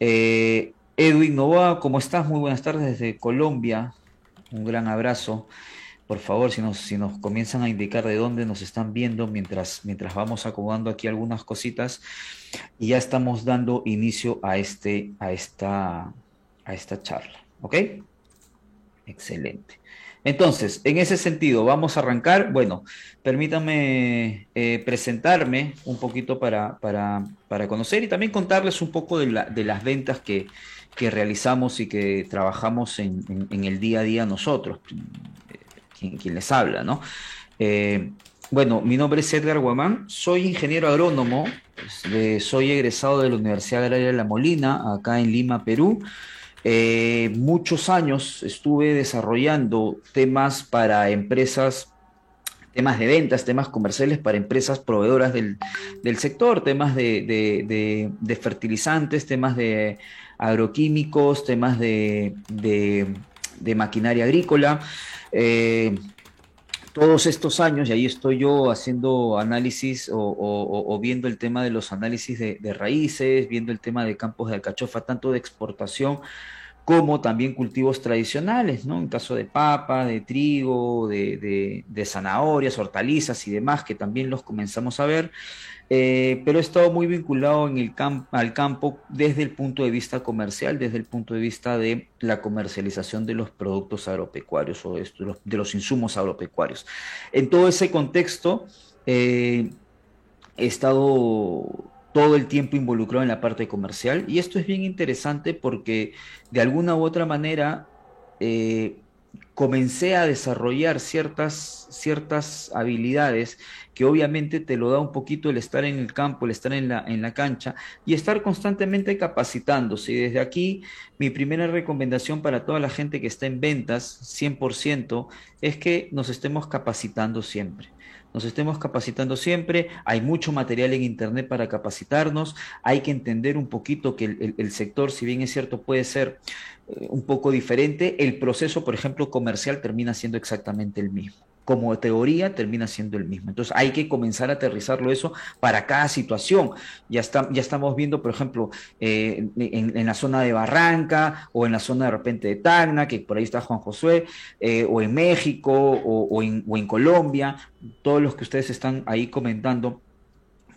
Eh, Edwin Novoa, ¿cómo estás? Muy buenas tardes desde Colombia. Un gran abrazo. Por favor, si nos, si nos comienzan a indicar de dónde nos están viendo mientras, mientras vamos acomodando aquí algunas cositas y ya estamos dando inicio a, este, a, esta, a esta charla. ¿Ok? Excelente. Entonces, en ese sentido, vamos a arrancar. Bueno, permítanme eh, presentarme un poquito para, para, para, conocer y también contarles un poco de, la, de las ventas que, que, realizamos y que trabajamos en, el día a día nosotros, quien, les habla, ¿no? Eh, bueno, mi nombre es Edgar Guamán, soy ingeniero agrónomo, eh, soy egresado de la Universidad Agraria de La Molina, acá en Lima, Perú. Eh, muchos años estuve desarrollando temas para empresas, temas de ventas, temas comerciales para empresas proveedoras del, del sector, temas de, de, fertilizantes, temas de agroquímicos, temas de, maquinaria agrícola. Eh, todos estos años, y ahí estoy yo haciendo análisis o, viendo el tema de los análisis de, de, raíces, viendo el tema de campos de alcachofa, tanto de exportación como también cultivos tradicionales, ¿no? En caso de papa, de trigo, de, de, de zanahorias, hortalizas y demás, que también los comenzamos a ver. Eh, pero he estado muy vinculado al campo desde el punto de vista comercial, desde el punto de vista de la comercialización de los productos agropecuarios o de los, de los insumos agropecuarios. En todo ese contexto, eh, he estado todo el tiempo involucrado en la parte comercial y esto es bien interesante porque de alguna u otra manera eh, comencé a desarrollar ciertas, ciertas habilidades que obviamente te lo da un poquito el estar en el campo, el estar en la, en la cancha y estar constantemente capacitándose. Y desde aquí, mi primera recomendación para toda la gente que está en ventas, 100%, es que nos estemos capacitando siempre. Nos estemos capacitando siempre, hay mucho material en Internet para capacitarnos, hay que entender un poquito que el, sector, si bien es cierto, puede ser eh, un poco diferente, el proceso, por ejemplo, comercial termina siendo exactamente el mismo como teoría termina siendo el mismo. Entonces hay que comenzar a aterrizarlo eso para cada situación. Ya, está, ya estamos viendo, por ejemplo, eh, en, en, la zona de Barranca o en la zona de repente de Tacna, que por ahí está Juan Josué, eh, o en México o, o, en, o en Colombia, todos los que ustedes están ahí comentando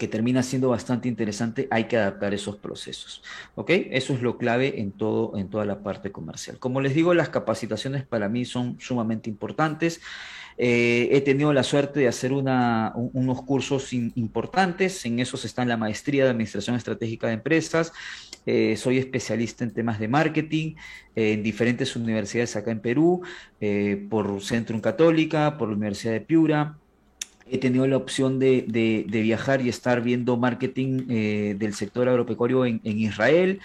que termina siendo bastante interesante, hay que adaptar esos procesos. ¿Ok? Eso es lo clave en, todo, en toda la parte comercial. Como les digo, las capacitaciones para mí son sumamente importantes. Eh, he tenido la suerte de hacer unos cursos importantes, en esos están la maestría de Administración Estratégica de Empresas, eh, soy especialista en temas de marketing eh, en diferentes universidades acá en Perú, eh, por Centrum Católica, por la Universidad de Piura, he tenido la opción de, de, de, viajar y estar viendo marketing del sector agropecuario en, en, Israel.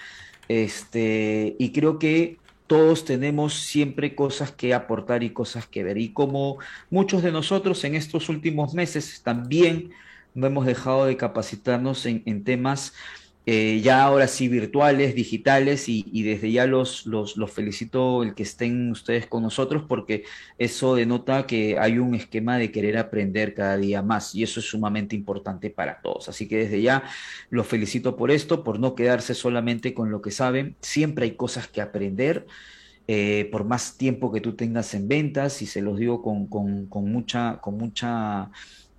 Este, y creo que todos tenemos siempre cosas que aportar y cosas que ver. Y como muchos de nosotros en estos últimos meses también no hemos dejado de capacitarnos en, temas eh, ya ahora sí virtuales, digitales, y, desde ya los, los, los, felicito el que estén ustedes con nosotros porque eso denota que hay un esquema de querer aprender cada día más y eso es sumamente importante para todos. Así que desde ya los felicito por esto, por no quedarse solamente con lo que saben, siempre hay cosas que aprender. Eh, por más tiempo que tú tengas en ventas, y se los digo con, con, con mucha, con mucha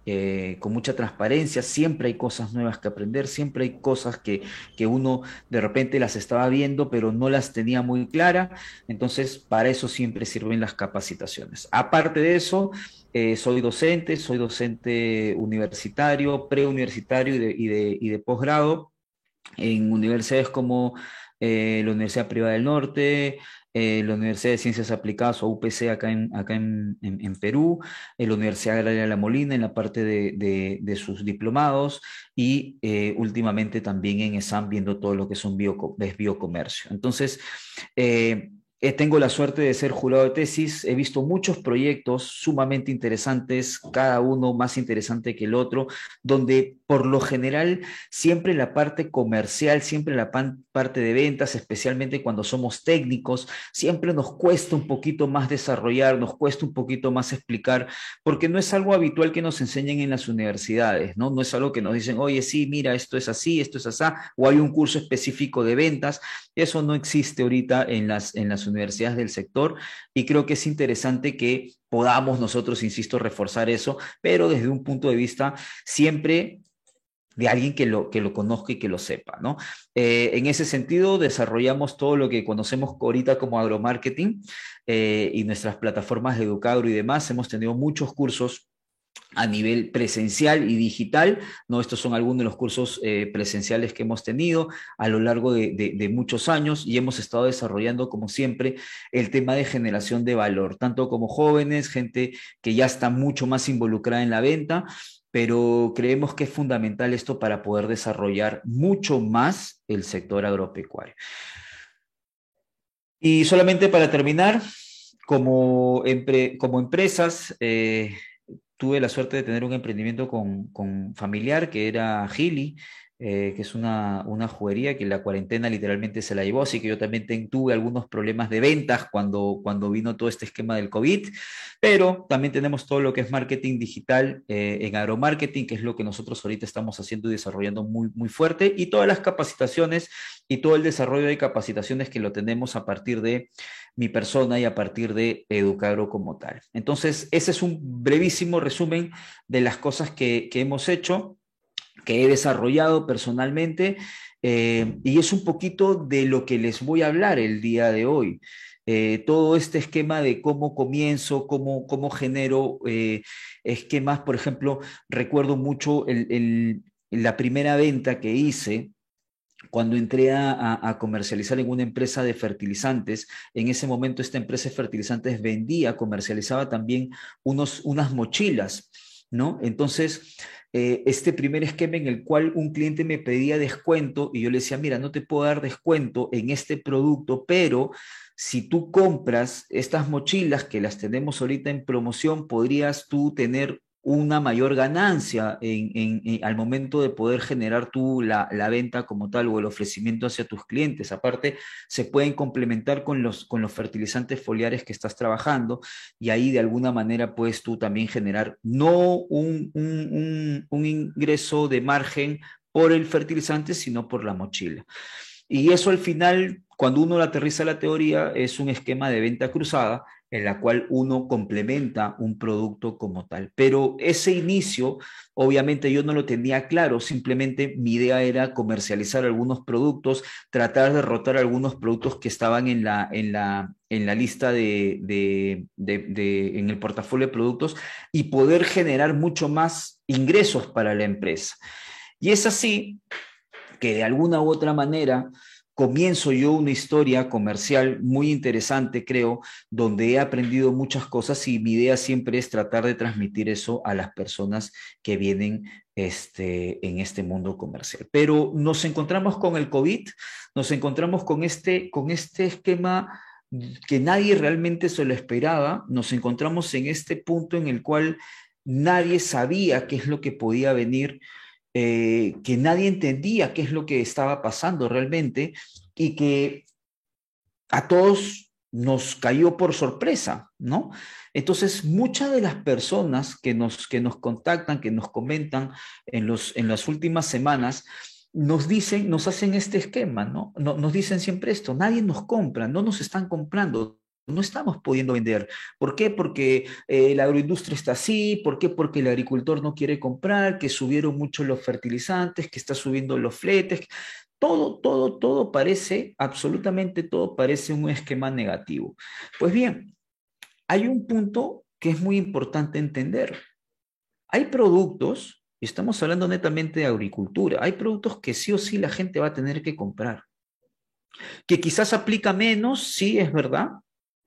eh, con mucha transparencia, siempre hay cosas nuevas que aprender, siempre hay cosas que, que, uno de repente las estaba viendo, pero no las tenía muy clara, entonces para eso siempre sirven las capacitaciones. Aparte de eso, eh, soy docente, soy docente universitario, preuniversitario y de, y de, y de posgrado en universidades como eh, la Universidad Privada del Norte, eh, la Universidad de Ciencias Aplicadas o UPC acá en, acá en, en, Perú, eh, la Universidad Agraria de La Molina en la parte de, de, sus diplomados y eh, últimamente también en ESAM viendo todo lo que es un bio, es biocomercio. Entonces, eh, tengo la suerte de ser jurado de tesis, he visto muchos proyectos sumamente interesantes, cada uno más interesante que el otro, donde por lo general siempre la parte comercial, siempre la pan, parte de ventas, especialmente cuando somos técnicos, siempre nos cuesta un poquito más desarrollar, nos cuesta un poquito más explicar, porque no es algo habitual que nos enseñen en las universidades, ¿no? No es algo que nos dicen, oye, sí, mira, esto es así, esto es así, o hay un curso específico de ventas. Eso no existe ahorita en las, en las universidades del sector y creo que es interesante que podamos nosotros, insisto, reforzar eso, pero desde un punto de vista siempre de alguien que lo, que lo conozca y que lo sepa, ¿no? Eh, en ese sentido, desarrollamos todo lo que conocemos ahorita como agromarketing eh, y nuestras plataformas de Educagro y demás. Hemos tenido muchos cursos a nivel presencial y digital, ¿no? Estos son algunos de los cursos eh, presenciales que hemos tenido a lo largo de, de, muchos años y hemos estado desarrollando, como siempre, el tema de generación de valor, tanto como jóvenes, gente que ya está mucho más involucrada en la venta, pero creemos que es fundamental esto para poder desarrollar mucho más el sector agropecuario. Y solamente para terminar, como, como empresas, eh, tuve la suerte de tener un emprendimiento con, con familiar que era Gili, eh, que es una, una juguería que la cuarentena literalmente se la llevó, así que yo también tuve algunos problemas de ventas cuando, cuando vino todo este esquema del COVID, pero también tenemos todo lo que es marketing digital eh, en agromarketing, que es lo que nosotros ahorita estamos haciendo y desarrollando muy, muy fuerte, y todas las capacitaciones y todo el desarrollo de capacitaciones que lo tenemos a partir de mi persona y a partir de Educagro como tal. Entonces, ese es un brevísimo resumen de las cosas que, que hemos hecho que he desarrollado personalmente eh, y es un poquito de lo que les voy a hablar el día de hoy. Eh, todo este esquema de cómo comienzo, cómo, cómo genero eh, esquemas, por ejemplo, recuerdo mucho la primera venta que hice cuando entré a, comercializar en una empresa de fertilizantes, en ese momento esta empresa de fertilizantes vendía, comercializaba también unos, unas mochilas, ¿no? Entonces, eh, este primer esquema en el cual un cliente me pedía descuento y yo le decía, mira, no te puedo dar descuento en este producto, pero si tú compras estas mochilas que las tenemos ahorita en promoción, podrías tú tener una mayor ganancia en, al momento de poder generar tú la, venta como tal o el ofrecimiento hacia tus clientes. Aparte, se pueden complementar con los, con los fertilizantes foliares que estás trabajando y ahí de alguna manera puedes tú también generar no un, un ingreso de margen por el fertilizante, sino por la mochila. Y eso al final, cuando uno aterriza la teoría, es un esquema de venta cruzada en la cual uno complementa un producto como tal. Pero ese inicio, obviamente yo no lo tenía claro, simplemente mi idea era comercializar algunos productos, tratar de rotar algunos productos que estaban en la, en la, en la lista de, de, de, en el portafolio de productos y poder generar mucho más ingresos para la empresa. Y es así que de alguna u otra manera comienzo yo una historia comercial muy interesante, creo, donde he aprendido muchas cosas y mi idea siempre es tratar de transmitir eso a las personas que vienen este, en este mundo comercial. Pero nos encontramos con el COVID, nos encontramos con este, con este esquema que nadie realmente se lo esperaba, nos encontramos en este punto en el cual nadie sabía qué es lo que podía venir eh, que nadie entendía qué es lo que estaba pasando realmente y que a todos nos cayó por sorpresa, ¿no? Entonces, muchas de las personas que nos, que nos contactan, que nos comentan en, los, en las últimas semanas, nos dicen, nos hacen este esquema, ¿no? Nos dicen siempre esto, nadie nos compra, no nos están comprando, no estamos pudiendo vender. ¿Por qué? Porque eh, la agroindustria está así, ¿por qué? Porque el agricultor no quiere comprar, que subieron mucho los fertilizantes, que está subiendo los fletes. Todo, todo, todo parece, absolutamente todo parece un esquema negativo. Pues bien, hay un punto que es muy importante entender. Hay productos, y estamos hablando netamente de agricultura, hay productos que sí o sí la gente va a tener que comprar. Que quizás aplica menos, sí, es verdad,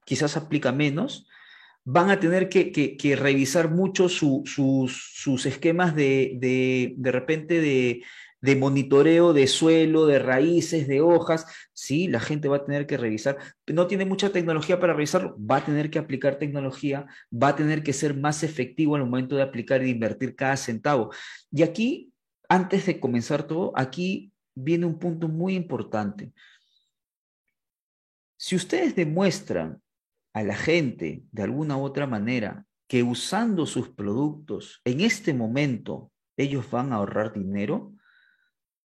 quizás aplica menos, van a tener que, revisar mucho sus, esquemas de, de, repente de, monitoreo de suelo, de raíces, de hojas. Sí, la gente va a tener que revisar. No tiene mucha tecnología para revisarlo, va a tener que aplicar tecnología, va a tener que ser más efectivo el momento de aplicar y invertir cada centavo. Y aquí, antes de comenzar todo, aquí viene un punto muy importante. Si ustedes demuestran a la gente de alguna u otra manera que usando sus productos en este momento ellos van a ahorrar dinero,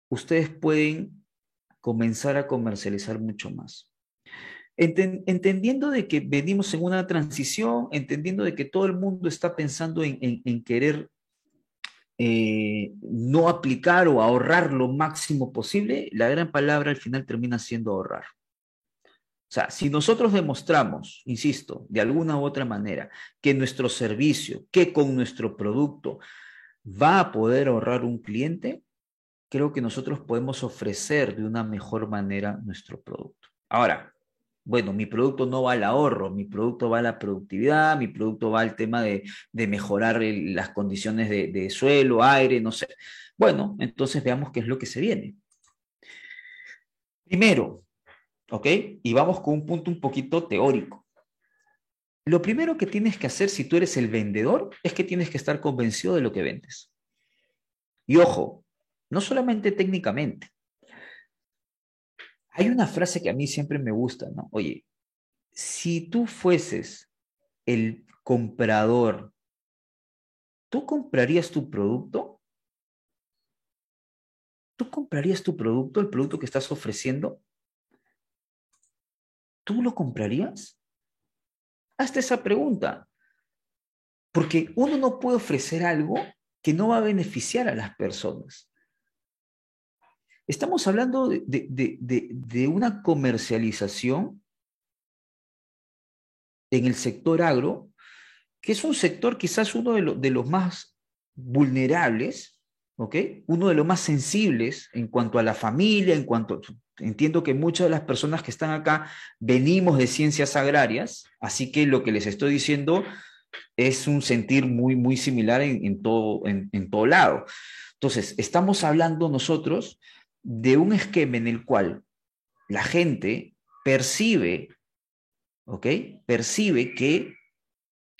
ustedes pueden comenzar a comercializar mucho más. entendiendo de que venimos en una transición, entendiendo de que todo el mundo está pensando en, querer eh, no aplicar o ahorrar lo máximo posible, la gran palabra al final termina siendo ahorrar. O sea, si nosotros demostramos, insisto, de alguna u otra manera, que nuestro servicio, que con nuestro producto va a poder ahorrar un cliente, creo que nosotros podemos ofrecer de una mejor manera nuestro producto. Ahora, bueno, mi producto no va al ahorro, mi producto va a la productividad, mi producto va al tema de, mejorar las condiciones de, de suelo, aire, no sé. Bueno, entonces veamos qué es lo que se viene. Primero, ¿ok? Y vamos con un punto un poquito teórico. Lo primero que tienes que hacer si tú eres el vendedor es que tienes que estar convencido de lo que vendes. Y ojo, no solamente técnicamente. Hay una frase que a mí siempre me gusta, ¿no? Oye, si tú fueses el comprador, ¿tú comprarías tu producto? ¿Tú comprarías tu producto, el producto que estás ofreciendo? ¿Tú lo comprarías? Hazte esa pregunta. Porque uno no puede ofrecer algo que no va a beneficiar a las personas. Estamos hablando de, una comercialización en el sector agro, que es un sector quizás uno de, los más vulnerables. Uno de los más sensibles en cuanto a la familia, en cuanto Entiendo que muchas de las personas que están acá venimos de ciencias agrarias, así que lo que les estoy diciendo es un sentir muy, muy similar en, todo, en, todo lado. Entonces, estamos hablando nosotros de un esquema en el cual la gente percibe, ¿ok? Percibe que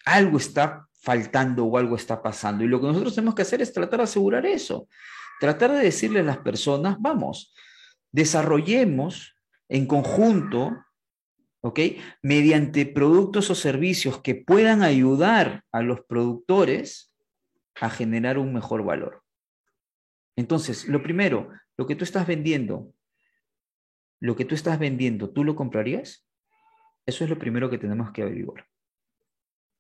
algo está faltando o algo está pasando. Y lo que nosotros tenemos que hacer es tratar de asegurar eso. Tratar de decirle a las personas, vamos, desarrollemos en conjunto, ¿ok? Mediante productos o servicios que puedan ayudar a los productores a generar un mejor valor. Entonces, lo primero, lo que tú estás vendiendo, lo que tú estás vendiendo, ¿tú lo comprarías? Eso es lo primero que tenemos que averiguar.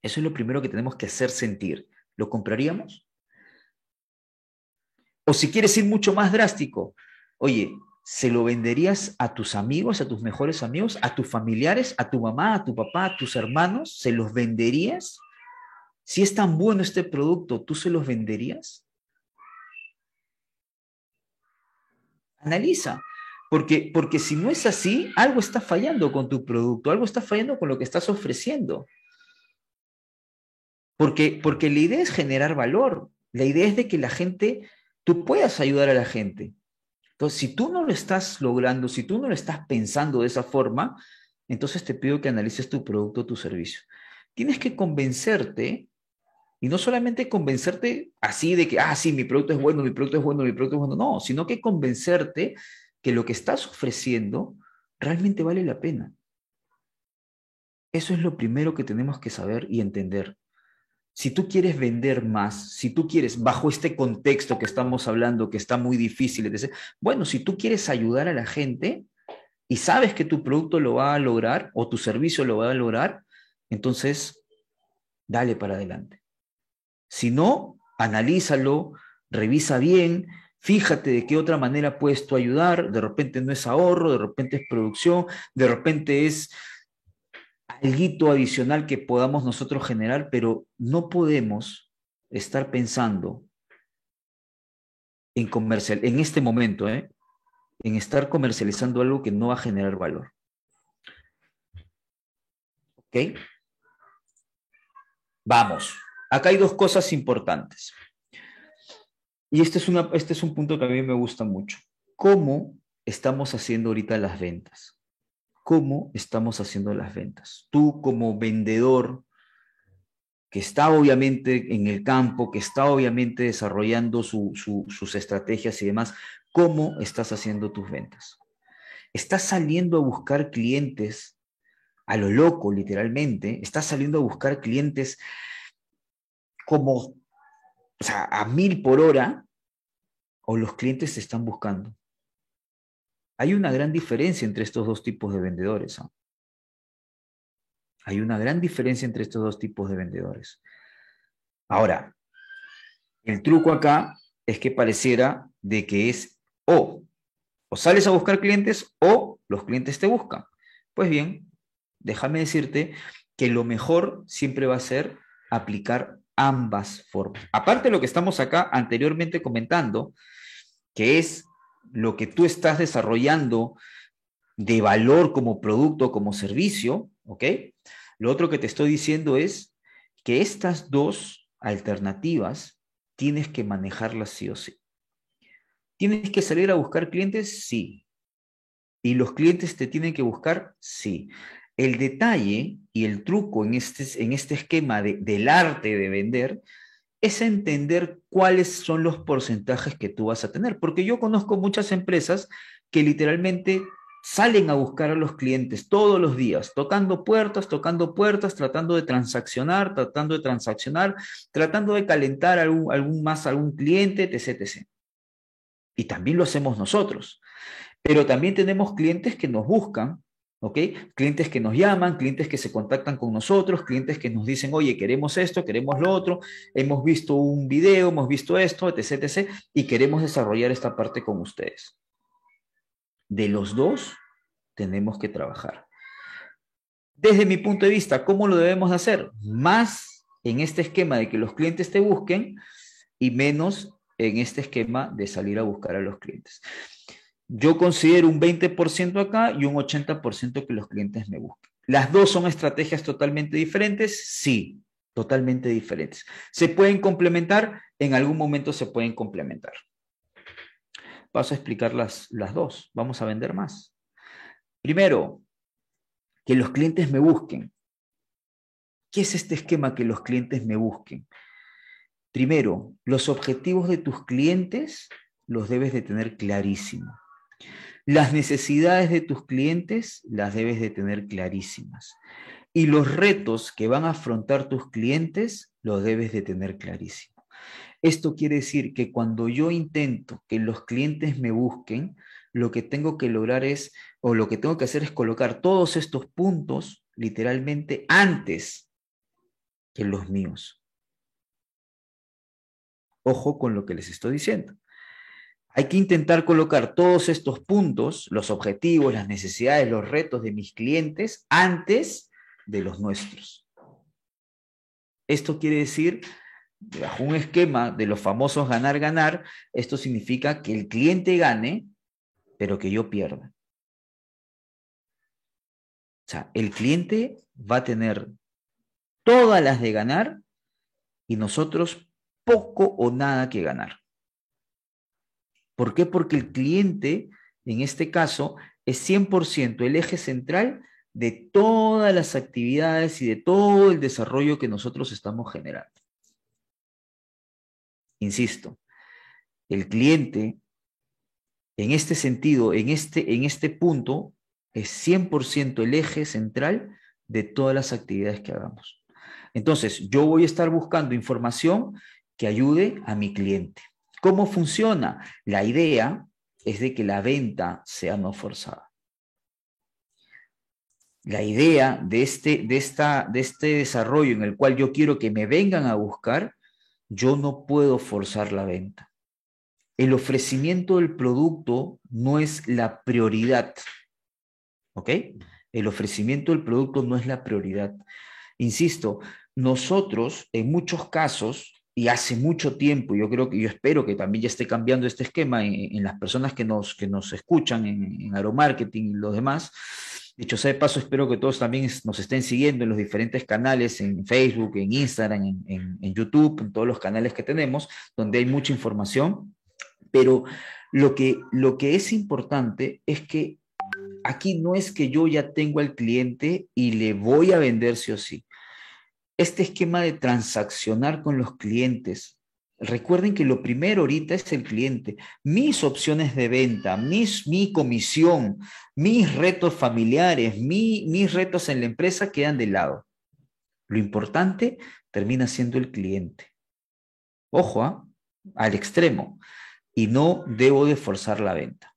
Eso es lo primero que tenemos que hacer sentir. ¿Lo compraríamos? O si quieres ir mucho más drástico, oye, ¿se lo venderías a tus amigos, a tus mejores amigos, a tus familiares, a tu mamá, a tu papá, a tus hermanos? ¿Se los venderías? Si es tan bueno este producto, ¿tú se los venderías? Analiza, porque, porque si no es así, algo está fallando con tu producto, algo está fallando con lo que estás ofreciendo. Porque, porque la idea es generar valor, la idea es de que la gente, tú puedas ayudar a la gente. Entonces, si tú no lo estás logrando, si tú no lo estás pensando de esa forma, entonces te pido que analices tu producto tu servicio. Tienes que convencerte, y no solamente convencerte así de que, ah, sí, mi producto es bueno, mi producto es bueno, mi producto es bueno, no, sino que convencerte que lo que estás ofreciendo realmente vale la pena. Eso es lo primero que tenemos que saber y entender si tú quieres vender más, si tú quieres, bajo este contexto que estamos hablando, que está muy difícil, bueno, si tú quieres ayudar a la gente y sabes que tu producto lo va a lograr o tu servicio lo va a lograr, entonces dale para adelante. Si no, analízalo, revisa bien, fíjate de qué otra manera puedes tú ayudar, de repente no es ahorro, de repente es producción, de repente es algo adicional que podamos nosotros generar, pero no podemos estar pensando en comercial, en este momento, ¿eh? en estar comercializando algo que no va a generar valor. ¿Ok? Vamos. Acá hay dos cosas importantes. Y este es, una, este es un punto que a mí me gusta mucho. ¿Cómo estamos haciendo ahorita las ventas? Cómo estamos haciendo las ventas. Tú como vendedor que está obviamente en el campo, que está obviamente desarrollando sus estrategias y demás, ¿cómo estás haciendo tus ventas? ¿Estás saliendo a buscar clientes a lo loco, literalmente? ¿Estás saliendo a buscar clientes como, a mil por hora? ¿O los clientes te están buscando? Hay una gran diferencia entre estos dos tipos de vendedores. ¿ah? Hay una gran diferencia entre estos dos tipos de vendedores. Ahora, el truco acá es que pareciera de que es o, o sales a buscar clientes o los clientes te buscan. Pues bien, déjame decirte que lo mejor siempre va a ser aplicar ambas formas. Aparte de lo que estamos acá anteriormente comentando, que es lo que tú estás desarrollando de valor como producto, como servicio, ¿ok? Lo otro que te estoy diciendo es que estas dos alternativas tienes que manejarlas sí o sí. ¿Tienes que salir a buscar clientes? Sí. ¿Y los clientes te tienen que buscar? Sí. El detalle y el truco en este, en este esquema del arte de vender es entender cuáles son los porcentajes que tú vas a tener. Porque yo conozco muchas empresas que literalmente salen a buscar a los clientes todos los días, tocando puertas, tocando puertas, tratando de transaccionar, tratando de transaccionar, tratando de calentar algún, algún más algún cliente, etc, etc. Y también lo hacemos nosotros. Pero también tenemos clientes que nos buscan, ¿ok? Clientes que nos llaman, clientes que se contactan con nosotros, clientes que nos dicen, oye, queremos esto, queremos lo otro, hemos visto un video, hemos visto esto, etc, etc, y queremos desarrollar esta parte con ustedes. De los dos tenemos que trabajar. Desde mi punto de vista, ¿cómo lo debemos hacer? Más en este esquema de que los clientes te busquen y menos en este esquema de salir a buscar a los clientes. Yo considero un 20% acá y un 80% que los clientes me busquen. ¿Las dos son estrategias totalmente diferentes? Sí, totalmente diferentes. ¿Se pueden complementar? En algún momento se pueden complementar. Paso a explicar las, las dos. Vamos a vender más. Primero, que los clientes me busquen. ¿Qué es este esquema que los clientes me busquen? Primero, los objetivos de tus clientes los debes de tener clarísimos. Las necesidades de tus clientes las debes de tener clarísimas. Y los retos que van a afrontar tus clientes los debes de tener clarísimos. Esto quiere decir que cuando yo intento que los clientes me busquen, lo que tengo que lograr es, o lo que tengo que hacer es colocar todos estos puntos literalmente antes que los míos. Ojo con lo que les estoy diciendo. Hay que intentar colocar todos estos puntos, los objetivos, las necesidades, los retos de mis clientes antes de los nuestros. Esto quiere decir bajo un esquema de los famosos ganar-ganar, esto significa que el cliente gane, pero que yo pierda. O sea, el cliente va a tener todas las de ganar y nosotros poco o nada que ganar. ¿Por qué? Porque el cliente, en este caso, es 100% el eje central de todas las actividades y de todo el desarrollo que nosotros estamos generando. Insisto, el cliente, en este sentido, en este, en este punto, es 100% el eje central de todas las actividades que hagamos. Entonces, yo voy a estar buscando información que ayude a mi cliente. ¿Cómo funciona? La idea es de que la venta sea no forzada. La idea de este, de, esta, de este desarrollo en el cual yo quiero que me vengan a buscar yo no puedo forzar la venta. El ofrecimiento del producto no es la prioridad. ¿Ok? El ofrecimiento del producto no es la prioridad. Insisto, nosotros en muchos casos, y hace mucho tiempo, yo creo que yo espero que también ya esté cambiando este esquema en, las personas que nos, que nos escuchan en, en aeromarketing y los demás, Dicho sea de paso, espero que todos también nos estén siguiendo en los diferentes canales, en Facebook, en Instagram, en, YouTube, en todos los canales que tenemos, donde hay mucha información. Pero lo que, lo que es importante es que aquí no es que yo ya tengo al cliente y le voy a vender sí o sí. Este esquema de transaccionar con los clientes. Recuerden que lo primero ahorita es el cliente. Mis opciones de venta, mis, mi comisión, mis retos familiares, mis retos en la empresa quedan de lado. Lo importante termina siendo el cliente. Ojo, ¿ah? al extremo. Y no debo de forzar la venta.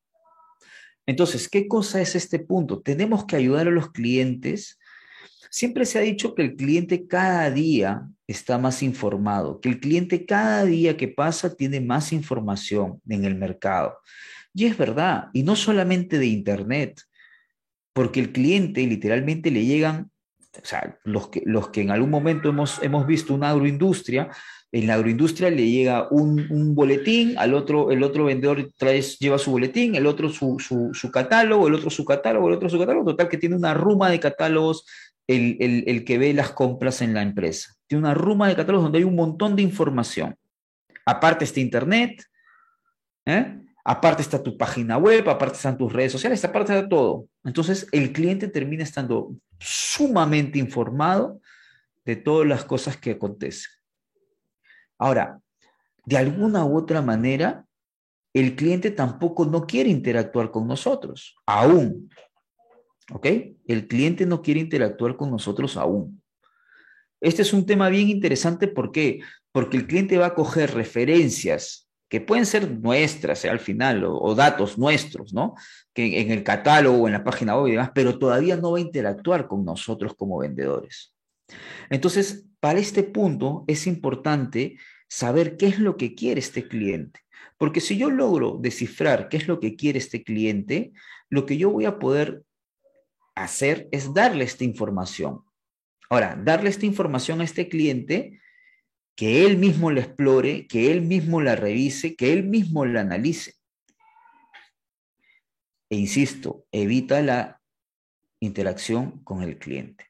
Entonces, ¿qué cosa es este punto? Tenemos que ayudar a los clientes. Siempre se ha dicho que el cliente cada día está más informado, que el cliente cada día que pasa tiene más información en el mercado. Y es verdad, y no solamente de Internet, porque el cliente literalmente le llegan, o sea, los que, los que en algún momento hemos, hemos visto una agroindustria, en la agroindustria le llega un, boletín, al otro, el otro vendedor trae, lleva su boletín, el otro su, su, catálogo, el otro su catálogo, el otro su catálogo, total que tiene una ruma de catálogos el, el, que ve las compras en la empresa. Tiene una ruma de catálogos donde hay un montón de información. Aparte está Internet, ¿eh? aparte está tu página web, aparte están tus redes sociales, aparte está todo. Entonces el cliente termina estando sumamente informado de todas las cosas que acontecen. Ahora, de alguna u otra manera, el cliente tampoco no quiere interactuar con nosotros, aún. ¿Ok? El cliente no quiere interactuar con nosotros aún. Este es un tema bien interesante, ¿por qué? Porque el cliente va a coger referencias que pueden ser nuestras eh, al final, o, datos nuestros, ¿no? Que en el catálogo en la página web y demás, pero todavía no va a interactuar con nosotros como vendedores. Entonces, para este punto es importante saber qué es lo que quiere este cliente. Porque si yo logro descifrar qué es lo que quiere este cliente, lo que yo voy a poder hacer es darle esta información. Ahora, darle esta información a este cliente, que él mismo la explore, que él mismo la revise, que él mismo la analice. E insisto, evita la interacción con el cliente.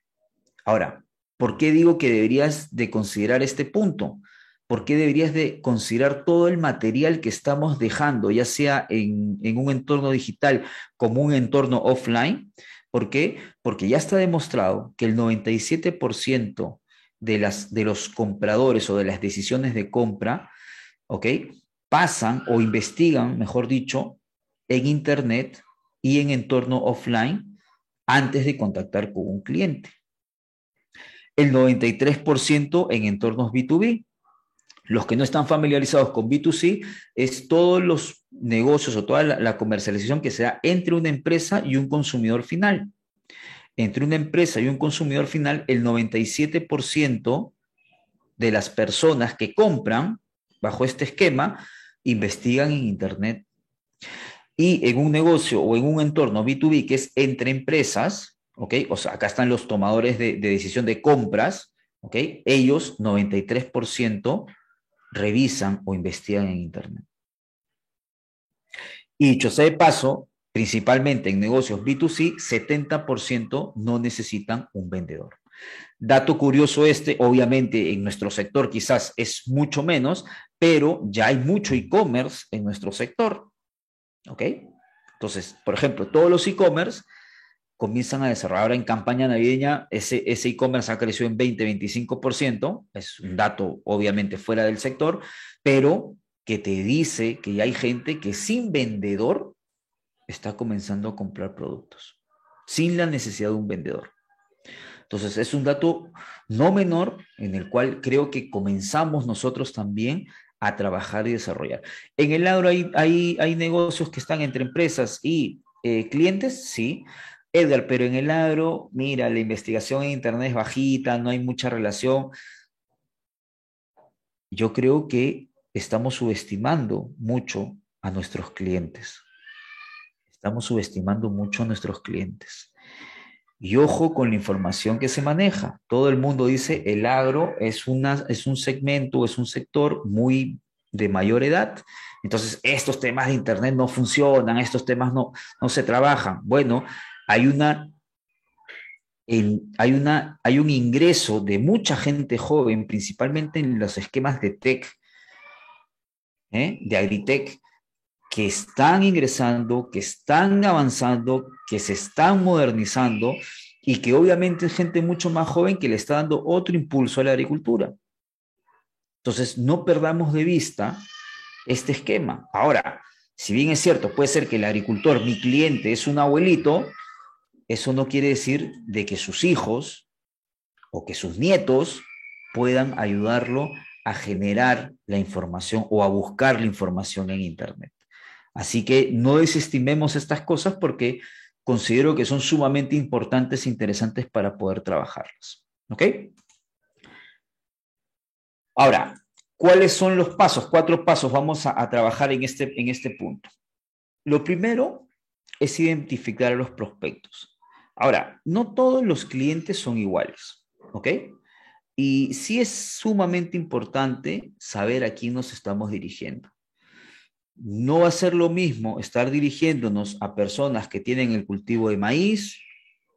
Ahora, ¿Por qué digo que deberías de considerar este punto? ¿Por qué deberías de considerar todo el material que estamos dejando, ya sea en, un entorno digital como un entorno offline? ¿Por qué? Porque ya está demostrado que el 97% de, las, de los compradores o de las decisiones de compra, ¿ok? Pasan o investigan, mejor dicho, en Internet y en entorno offline antes de contactar con un cliente el 93% en entornos B2B. Los que no están familiarizados con B2C es todos los negocios o toda la, comercialización que se da entre una empresa y un consumidor final. Entre una empresa y un consumidor final, el 97% de las personas que compran bajo este esquema investigan en Internet. Y en un negocio o en un entorno B2B que es entre empresas, ¿ok? O sea, acá están los tomadores de, decisión de compras, ¿ok? Ellos, 93%, revisan o investigan en Internet. Y dicho sea de paso, principalmente en negocios B2C, 70% no necesitan un vendedor. Dato curioso este, obviamente en nuestro sector quizás es mucho menos, pero ya hay mucho e-commerce en nuestro sector. ¿Ok? Entonces, por ejemplo, todos los e-commerce comienzan a desarrollar ahora en campaña navideña, ese e-commerce ha crecido en 20-25%, es un dato obviamente fuera del sector, pero que te dice que hay gente que sin vendedor está comenzando a comprar productos, sin la necesidad de un vendedor. Entonces, es un dato no menor en el cual creo que comenzamos nosotros también a trabajar y desarrollar. En el lado hay, hay, hay negocios que están entre empresas y eh, clientes, sí, Edgar, pero en el agro, mira, la investigación en Internet es bajita, no hay mucha relación. Yo creo que estamos subestimando mucho a nuestros clientes. Estamos subestimando mucho a nuestros clientes. Y ojo con la información que se maneja. Todo el mundo dice el agro es, una, es un segmento, es un sector muy de mayor edad. Entonces, estos temas de Internet no funcionan, estos temas no, no se trabajan. Bueno, hay una, hay, una, hay un ingreso de mucha gente joven, principalmente en los esquemas de tech, ¿eh? de agritech, que están ingresando, que están avanzando, que se están modernizando y que obviamente es gente mucho más joven que le está dando otro impulso a la agricultura. Entonces, no perdamos de vista este esquema. Ahora, si bien es cierto, puede ser que el agricultor, mi cliente, es un abuelito, eso no quiere decir de que sus hijos o que sus nietos puedan ayudarlo a generar la información o a buscar la información en Internet. Así que no desestimemos estas cosas porque considero que son sumamente importantes e interesantes para poder trabajarlas. ¿Ok? Ahora, ¿cuáles son los pasos? Cuatro pasos vamos a, trabajar en este, en este punto. Lo primero es identificar a los prospectos. Ahora, no todos los clientes son iguales, ¿ok? Y sí es sumamente importante saber a quién nos estamos dirigiendo. No va a ser lo mismo estar dirigiéndonos a personas que tienen el cultivo de maíz,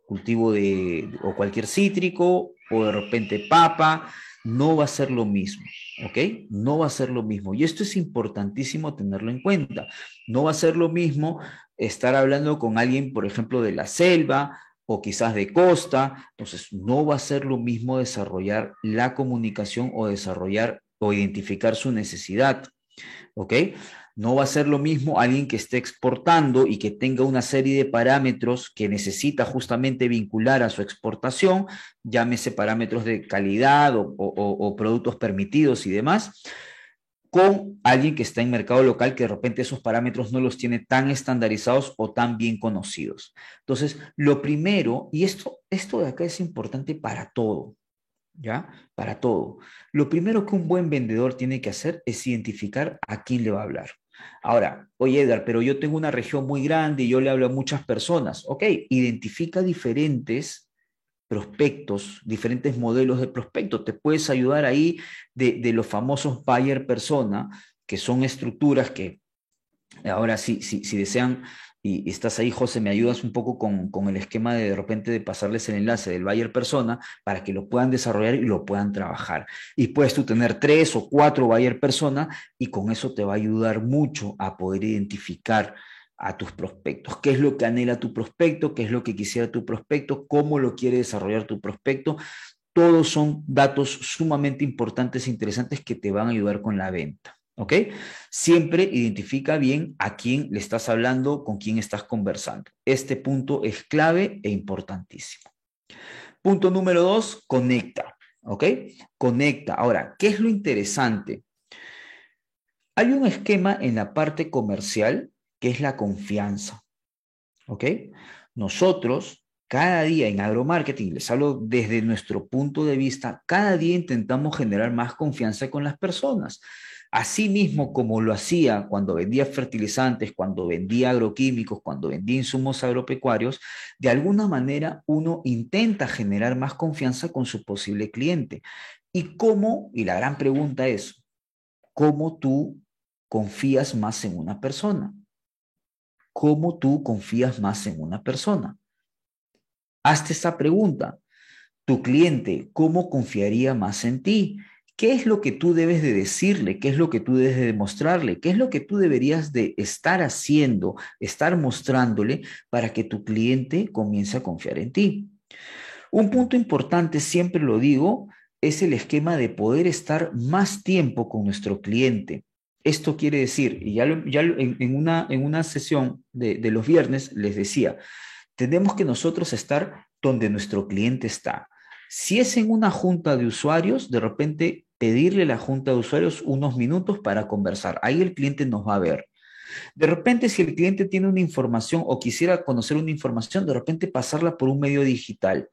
cultivo de o cualquier cítrico o de repente papa, no va a ser lo mismo, ¿ok? No va a ser lo mismo. Y esto es importantísimo tenerlo en cuenta. No va a ser lo mismo estar hablando con alguien, por ejemplo, de la selva o quizás de costa. Entonces, no va a ser lo mismo desarrollar la comunicación o desarrollar o identificar su necesidad. ¿Ok? No va a ser lo mismo alguien que esté exportando y que tenga una serie de parámetros que necesita justamente vincular a su exportación, llámese parámetros de calidad o, o productos permitidos y demás, con alguien que está en mercado local que de repente esos parámetros no los tiene tan estandarizados o tan bien conocidos. Entonces, lo primero, y esto, esto de acá es importante para todo, ¿ya? Para todo. Lo primero que un buen vendedor tiene que hacer es identificar a quién le va a hablar. Ahora, oye Edgar, pero yo tengo una región muy grande y yo le hablo a muchas personas. Ok, identifica diferentes prospectos, diferentes modelos de prospectos. Te puedes ayudar ahí de, los famosos buyer persona, que son estructuras que ahora sí, si, si desean, y, estás ahí, José, me ayudas un poco con, con, el esquema de de repente de pasarles el enlace del buyer persona para que lo puedan desarrollar y lo puedan trabajar. Y puedes tú tener tres o cuatro buyer persona y con eso te va a ayudar mucho a poder identificar a tus prospectos. ¿Qué es lo que anhela tu prospecto? ¿Qué es lo que quisiera tu prospecto? ¿Cómo lo quiere desarrollar tu prospecto? Todos son datos sumamente importantes e interesantes que te van a ayudar con la venta. ¿Ok? Siempre identifica bien a quién le estás hablando, con quién estás conversando. Este punto es clave e importantísimo. Punto número dos, conecta. ¿Ok? Conecta. Ahora, ¿qué es lo interesante? Hay un esquema en la parte comercial que es la confianza. ¿Ok? Nosotros, cada día en agromarketing, les hablo desde nuestro punto de vista, cada día intentamos generar más confianza con las personas. Así mismo como lo hacía cuando vendía fertilizantes, cuando vendía agroquímicos, cuando vendía insumos agropecuarios, de alguna manera uno intenta generar más confianza con su posible cliente. ¿Y cómo? Y la gran pregunta es, ¿cómo tú confías más en una persona? ¿Cómo tú confías más en una persona? Hazte esa pregunta. Tu cliente, ¿cómo confiaría más en ti? ¿Qué es lo que tú debes de decirle? ¿Qué es lo que tú debes de demostrarle? ¿Qué es lo que tú deberías de estar haciendo, estar mostrándole para que tu cliente comience a confiar en ti? Un punto importante, siempre lo digo, es el esquema de poder estar más tiempo con nuestro cliente. Esto quiere decir, y ya, ya en, una, en una sesión de, de los viernes les decía, tenemos que nosotros estar donde nuestro cliente está. Si es en una junta de usuarios, de repente pedirle a la junta de usuarios unos minutos para conversar. Ahí el cliente nos va a ver. De repente, si el cliente tiene una información o quisiera conocer una información, de repente pasarla por un medio digital.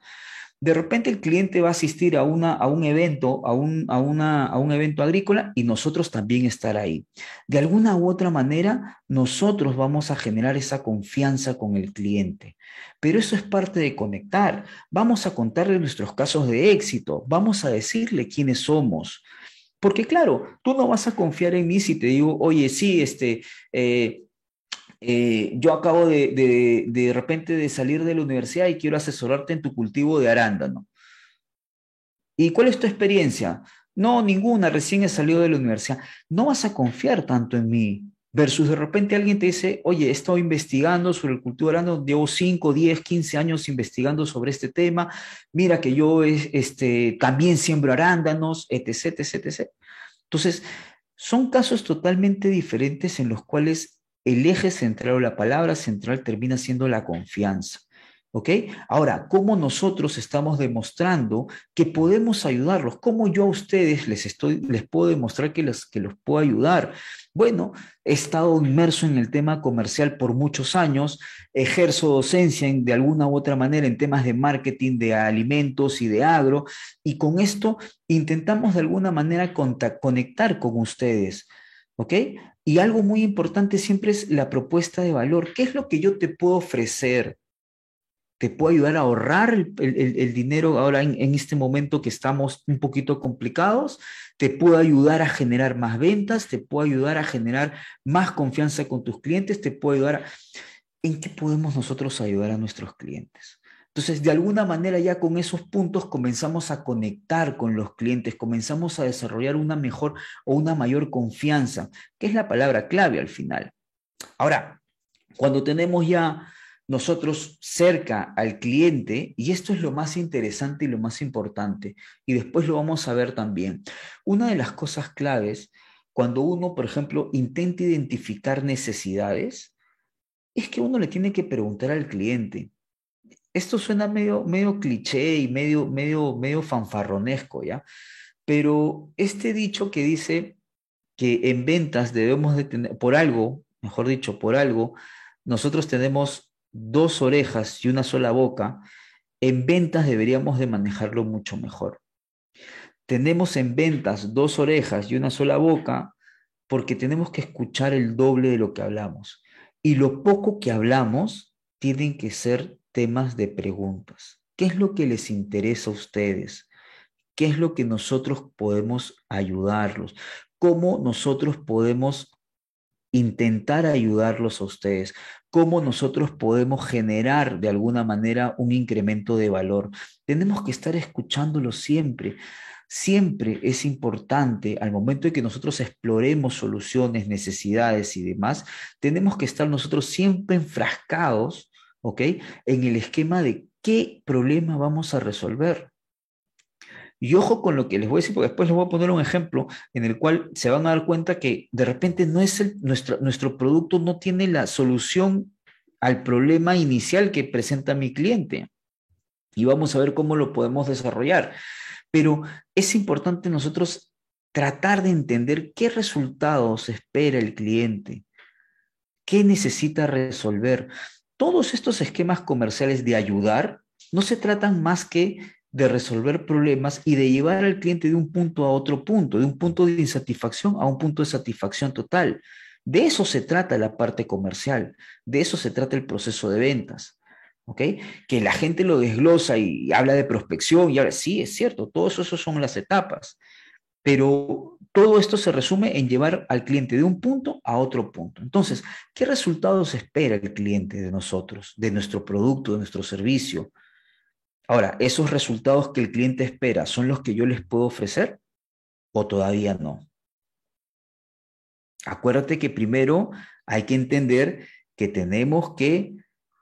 De repente el cliente va a asistir a, una, a un evento, a un, a, una, a un evento agrícola y nosotros también estar ahí. De alguna u otra manera, nosotros vamos a generar esa confianza con el cliente. Pero eso es parte de conectar. Vamos a contarle nuestros casos de éxito, vamos a decirle quiénes somos. Porque claro, tú no vas a confiar en mí si te digo, oye, sí, este, eh, eh, yo acabo de, de, de repente de salir de la universidad y quiero asesorarte en tu cultivo de arándano. ¿Y cuál es tu experiencia? No, ninguna, recién he salido de la universidad. No vas a confiar tanto en mí, Versus de repente alguien te dice, oye, he estado investigando sobre el cultivo de arándano, llevo 5, 10, 15 años investigando sobre este tema, mira que yo este, también siembro arándanos, etc, etc, etc. Entonces, son casos totalmente diferentes en los cuales el eje central o la palabra central termina siendo la confianza. ¿Ok? Ahora, ¿cómo nosotros estamos demostrando que podemos ayudarlos? ¿Cómo yo a ustedes les, estoy, les puedo demostrar que, les, que los puedo ayudar? Bueno, he estado inmerso en el tema comercial por muchos años, ejerzo docencia de alguna u otra manera en temas de marketing, de alimentos y de agro, y con esto intentamos de alguna manera conectar con ustedes. ¿Ok? Y algo muy importante siempre es la propuesta de valor. ¿Qué es lo que yo te puedo ofrecer? te puede ayudar a ahorrar el, dinero ahora en, este momento que estamos un poquito complicados, te puede ayudar a generar más ventas, te puede ayudar a generar más confianza con tus clientes, te puede ayudar a... ¿En qué podemos nosotros ayudar a nuestros clientes? Entonces, de alguna manera ya con esos puntos comenzamos a conectar con los clientes, comenzamos a desarrollar una mejor o una mayor confianza, que es la palabra clave al final. Ahora, cuando tenemos ya nosotros cerca al cliente, y esto es lo más interesante y lo más importante, y después lo vamos a ver también. Una de las cosas claves, cuando uno, por ejemplo, intenta identificar necesidades, es que uno le tiene que preguntar al cliente. Esto suena medio, medio cliché y medio, medio, medio fanfarronesco, ¿ya? Pero este dicho que dice que en ventas debemos de tener, por algo, mejor dicho, por algo, nosotros tenemos dos orejas y una sola boca, en ventas deberíamos de manejarlo mucho mejor. Tenemos en ventas dos orejas y una sola boca porque tenemos que escuchar el doble de lo que hablamos. Y lo poco que hablamos tienen que ser temas de preguntas. ¿Qué es lo que les interesa a ustedes? ¿Qué es lo que nosotros podemos ayudarlos? ¿Cómo nosotros podemos intentar ayudarlos a ustedes, cómo nosotros podemos generar de alguna manera un incremento de valor. Tenemos que estar escuchándolo siempre. Siempre es importante, al momento de que nosotros exploremos soluciones, necesidades y demás, tenemos que estar nosotros siempre enfrascados, ¿ok? En el esquema de qué problema vamos a resolver. Y ojo con lo que les voy a decir, porque después les voy a poner un ejemplo en el cual se van a dar cuenta que de repente no es nuestro, nuestro producto no tiene la solución al problema inicial que presenta mi cliente. Y vamos a ver cómo lo podemos desarrollar. Pero es importante nosotros tratar de entender qué resultados espera el cliente, qué necesita resolver. Todos estos esquemas comerciales de ayudar no se tratan más que de resolver problemas y de llevar al cliente de un punto a otro punto, de un punto de insatisfacción a un punto de satisfacción total. De eso se trata la parte comercial, de eso se trata el proceso de ventas. ¿Ok? Que la gente lo desglosa y habla de prospección y ahora sí, es cierto, todo eso, eso son las etapas, pero todo esto se resume en llevar al cliente de un punto a otro punto. Entonces, ¿qué resultados espera el cliente de nosotros, de nuestro producto, de nuestro servicio? Ahora, ¿esos resultados que el cliente espera son los que yo les puedo ofrecer o todavía no? Acuérdate que primero hay que entender que tenemos que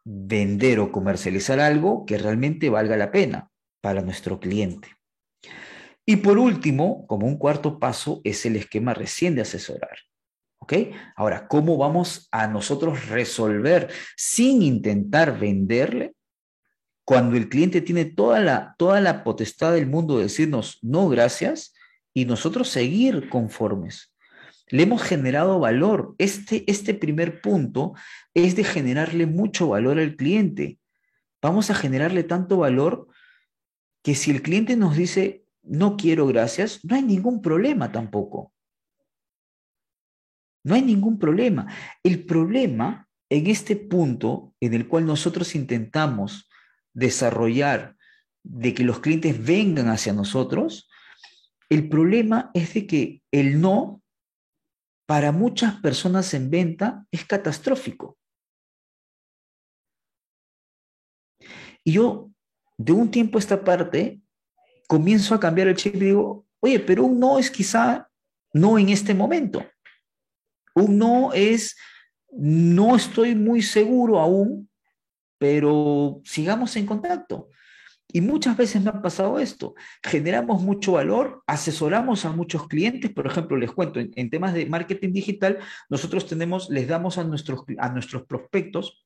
vender o comercializar algo que realmente valga la pena para nuestro cliente. Y por último, como un cuarto paso, es el esquema recién de asesorar. ¿Ok? Ahora, ¿cómo vamos a nosotros resolver sin intentar venderle cuando el cliente tiene toda la, toda la potestad del mundo de decirnos no gracias y nosotros seguir conformes. Le hemos generado valor. Este, este primer punto es de generarle mucho valor al cliente. Vamos a generarle tanto valor que si el cliente nos dice no quiero gracias, no hay ningún problema tampoco. No hay ningún problema. El problema en este punto en el cual nosotros intentamos desarrollar, de que los clientes vengan hacia nosotros, el problema es de que el no para muchas personas en venta es catastrófico. Y yo, de un tiempo a esta parte, comienzo a cambiar el chip y digo, oye, pero un no es quizá no en este momento. Un no es, no estoy muy seguro aún, pero sigamos en contacto. Y muchas veces me ha pasado esto. Generamos mucho valor, asesoramos a muchos clientes. Por ejemplo, les cuento, en, temas de marketing digital, nosotros tenemos, les damos a nuestros, a nuestros prospectos,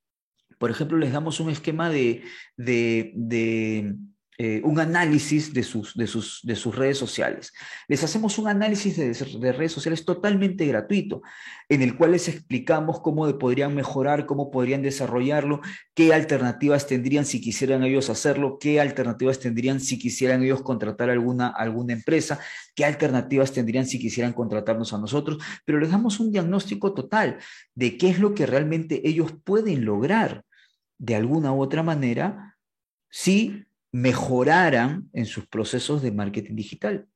por ejemplo, les damos un esquema de, de eh, un análisis de sus, de, sus, de sus redes sociales. Les hacemos un análisis de, redes sociales totalmente gratuito, en el cual les explicamos cómo podrían mejorar, cómo podrían desarrollarlo, qué alternativas tendrían si quisieran ellos hacerlo, qué alternativas tendrían si quisieran ellos contratar alguna, alguna empresa, qué alternativas tendrían si quisieran contratarnos a nosotros, pero les damos un diagnóstico total de qué es lo que realmente ellos pueden lograr de alguna u otra manera si mejoraran en sus procesos de marketing digital.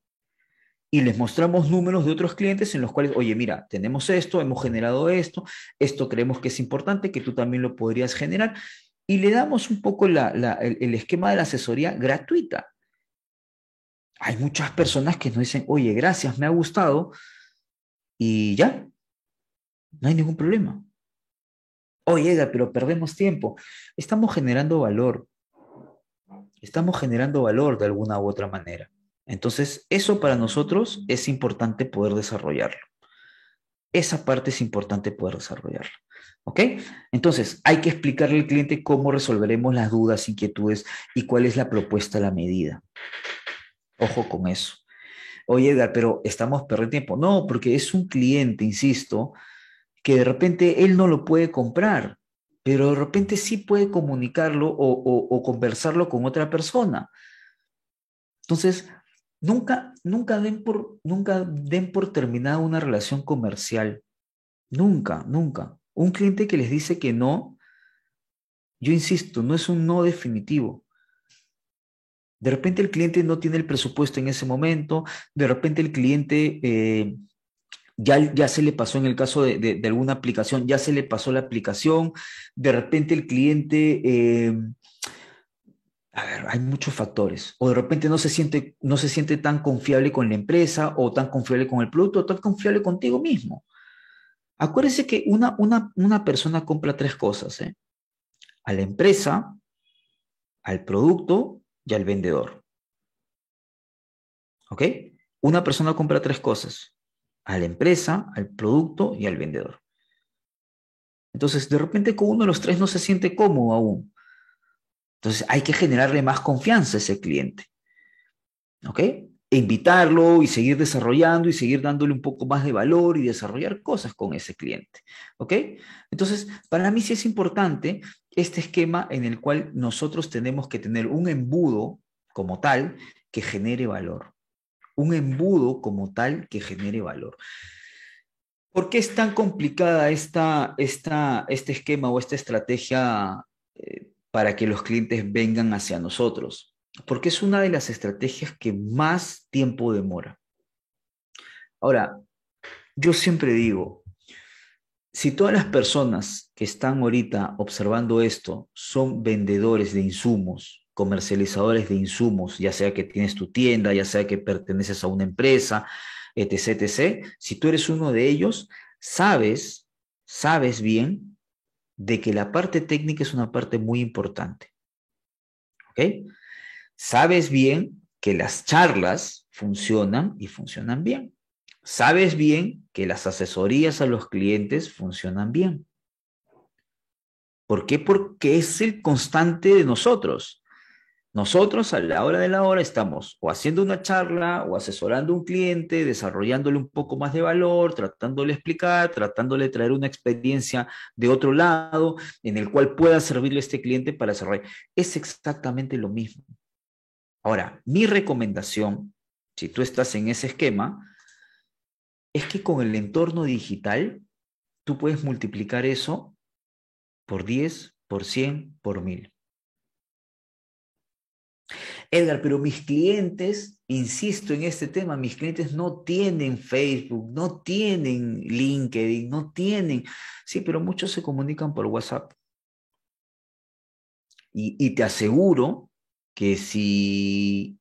Y les mostramos números de otros clientes en los cuales, oye, mira, tenemos esto, hemos generado esto, esto creemos que es importante, que tú también lo podrías generar. Y le damos un poco el, el esquema de la asesoría gratuita. Hay muchas personas que nos dicen, oye, gracias, me ha gustado, y ya, no hay ningún problema. Oye, pero perdemos tiempo. Estamos generando valor estamos generando valor de alguna u otra manera. Entonces, eso para nosotros es importante poder desarrollarlo. Esa parte es importante poder desarrollarlo. ¿Ok? Entonces, hay que explicarle al cliente cómo resolveremos las dudas, inquietudes y cuál es la propuesta la medida. Ojo con eso. Oye, Edgar, pero estamos perdiendo tiempo. No, porque es un cliente, insisto, que de repente él no lo puede comprar pero de repente sí puede comunicarlo o, conversarlo con otra persona. Entonces, nunca, nunca, den por, nunca den por terminada una relación comercial. Nunca, nunca. Un cliente que les dice que no, yo insisto, no es un no definitivo. De repente el cliente no tiene el presupuesto en ese momento, de repente el cliente eh, ya, se le pasó en el caso de, alguna aplicación, ya se le pasó la aplicación, de repente el cliente, eh, a ver, hay muchos factores, o de repente no se, siente, no se siente tan confiable con la empresa, o tan confiable con el producto, o tan confiable contigo mismo. Acuérdense que una, una, una persona compra tres cosas, ¿eh? a la empresa, al producto y al vendedor. ¿Ok? Una persona compra tres cosas, a la empresa, al producto y al vendedor. Entonces, de repente con uno de los tres no se siente cómodo aún. Entonces, hay que generarle más confianza a ese cliente. ¿Ok? E invitarlo y seguir desarrollando y seguir dándole un poco más de valor y desarrollar cosas con ese cliente. ¿Ok? Entonces, para mí sí es importante este esquema en el cual nosotros tenemos que tener un embudo como tal que genere valor un embudo como tal que genere valor. ¿Por qué es tan complicada esta, esta, este esquema o esta estrategia eh, para que los clientes vengan hacia nosotros? Porque es una de las estrategias que más tiempo demora. Ahora, yo siempre digo, si todas las personas que están ahorita observando esto son vendedores de insumos, comercializadores de insumos, ya sea que tienes tu tienda, ya sea que perteneces a una empresa, etc., etc. Si tú eres uno de ellos, sabes, sabes bien de que la parte técnica es una parte muy importante. ¿Ok? Sabes bien que las charlas funcionan y funcionan bien. Sabes bien que las asesorías a los clientes funcionan bien. ¿Por qué? Porque es el constante de nosotros. Nosotros a la hora de la hora estamos o haciendo una charla o asesorando a un cliente, desarrollándole un poco más de valor, tratándole explicar, tratándole de traer una experiencia de otro lado en el cual pueda servirle a este cliente para desarrollar. Es exactamente lo mismo. Ahora, mi recomendación, si tú estás en ese esquema, es que con el entorno digital tú puedes multiplicar eso por 10, por 100, por 1000. Edgar, pero mis clientes, insisto en este tema, mis clientes no tienen Facebook, no tienen LinkedIn, no tienen, sí, pero muchos se comunican por WhatsApp. Y, te aseguro que si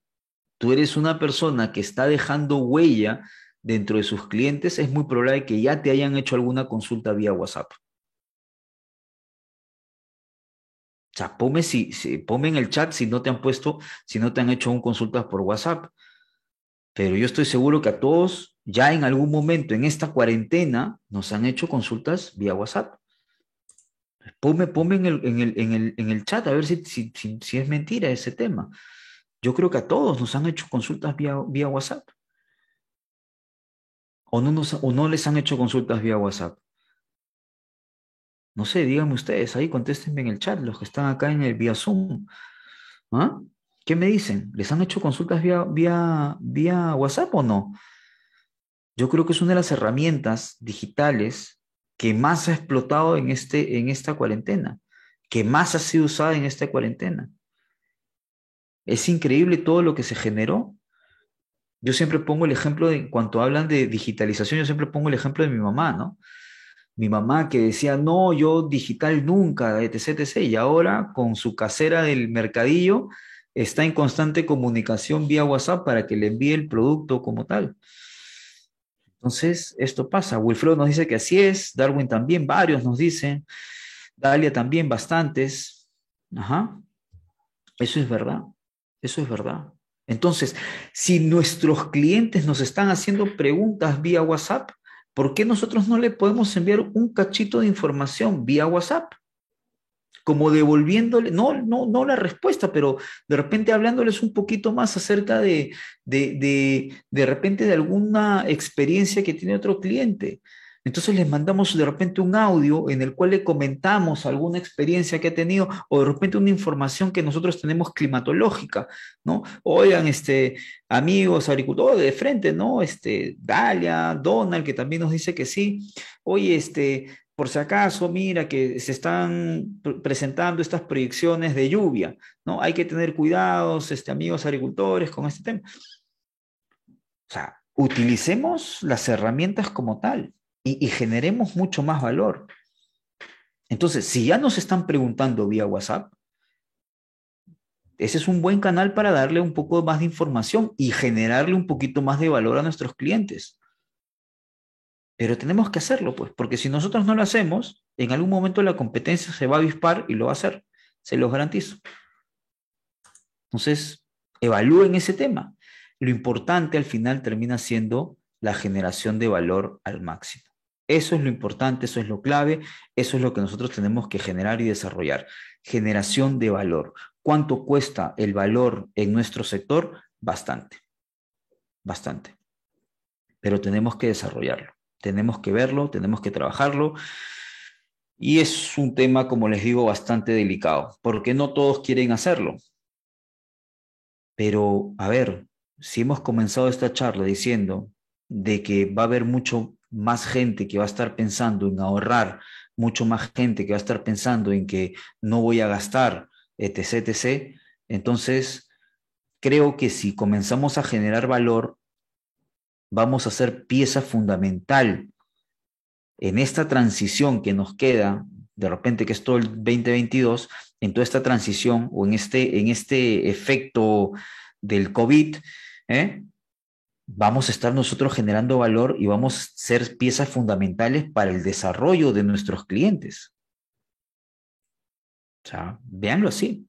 tú eres una persona que está dejando huella dentro de sus clientes, es muy probable que ya te hayan hecho alguna consulta vía WhatsApp. O sea, ponme, si, en el chat si no te han puesto, si no te han hecho un consultas por WhatsApp. Pero yo estoy seguro que a todos, ya en algún momento en esta cuarentena, nos han hecho consultas vía WhatsApp. Ponme, en, el, chat a ver si, si, es mentira ese tema. Yo creo que a todos nos han hecho consultas vía, vía WhatsApp. O no, nos, o no les han hecho consultas vía WhatsApp. No sé, díganme ustedes, ahí contéstenme en el chat, los que están acá en el vía Zoom. ¿Ah? ¿Qué me dicen? ¿Les han hecho consultas vía, vía, vía WhatsApp o no? Yo creo que es una de las herramientas digitales que más ha explotado en, este, en esta cuarentena, que más ha sido usada en esta cuarentena. Es increíble todo lo que se generó. Yo siempre pongo el ejemplo, de, en cuanto hablan de digitalización, yo siempre pongo el ejemplo de mi mamá, ¿no? Mi mamá que decía, no, yo digital nunca, etc, etc. Y ahora con su casera del mercadillo está en constante comunicación vía WhatsApp para que le envíe el producto como tal. Entonces, esto pasa. Wilfredo nos dice que así es, Darwin también, varios nos dicen, Dalia también, bastantes. Ajá. Eso es verdad, eso es verdad. Entonces, si nuestros clientes nos están haciendo preguntas vía WhatsApp, ¿por qué nosotros no le podemos enviar un cachito de información vía WhatsApp? Como devolviéndole, no, no, no la respuesta, pero de repente hablándoles un poquito más acerca de, de, de, de repente de alguna experiencia que tiene otro cliente. Entonces les mandamos de repente un audio en el cual le comentamos alguna experiencia que ha tenido o de repente una información que nosotros tenemos climatológica, ¿no? Oigan, este, amigos agricultores de frente, ¿no? Este, Dalia, Donald, que también nos dice que sí. Oye, este, por si acaso, mira que se están presentando estas proyecciones de lluvia, ¿no? Hay que tener cuidados, este, amigos agricultores, con este tema. O sea, utilicemos las herramientas como tal y, generemos mucho más valor. Entonces, si ya nos están preguntando vía WhatsApp, ese es un buen canal para darle un poco más de información y generarle un poquito más de valor a nuestros clientes. Pero tenemos que hacerlo, pues, porque si nosotros no lo hacemos, en algún momento la competencia se va a avispar y lo va a hacer, se los garantizo. Entonces, evalúen ese tema. Lo importante al final termina siendo la generación de valor al máximo. Eso es lo importante, eso es lo clave, eso es lo que nosotros tenemos que generar y desarrollar. Generación de valor. ¿Cuánto cuesta el valor en nuestro sector? Bastante, bastante. Pero tenemos que desarrollarlo, tenemos que verlo, tenemos que trabajarlo. Y es un tema, como les digo, bastante delicado, porque no todos quieren hacerlo. Pero, a ver, si hemos comenzado esta charla diciendo de que va a haber mucho más gente que va a estar pensando en ahorrar, mucho más gente que va a estar pensando en que no voy a gastar, etc., etc., entonces creo que si comenzamos a generar valor, vamos a ser pieza fundamental en esta transición que nos queda, de repente que es todo el 2022, en toda esta transición o en este, en este efecto del COVID, ¿eh? Vamos a estar nosotros generando valor y vamos a ser piezas fundamentales para el desarrollo de nuestros clientes. O sea, véanlo así.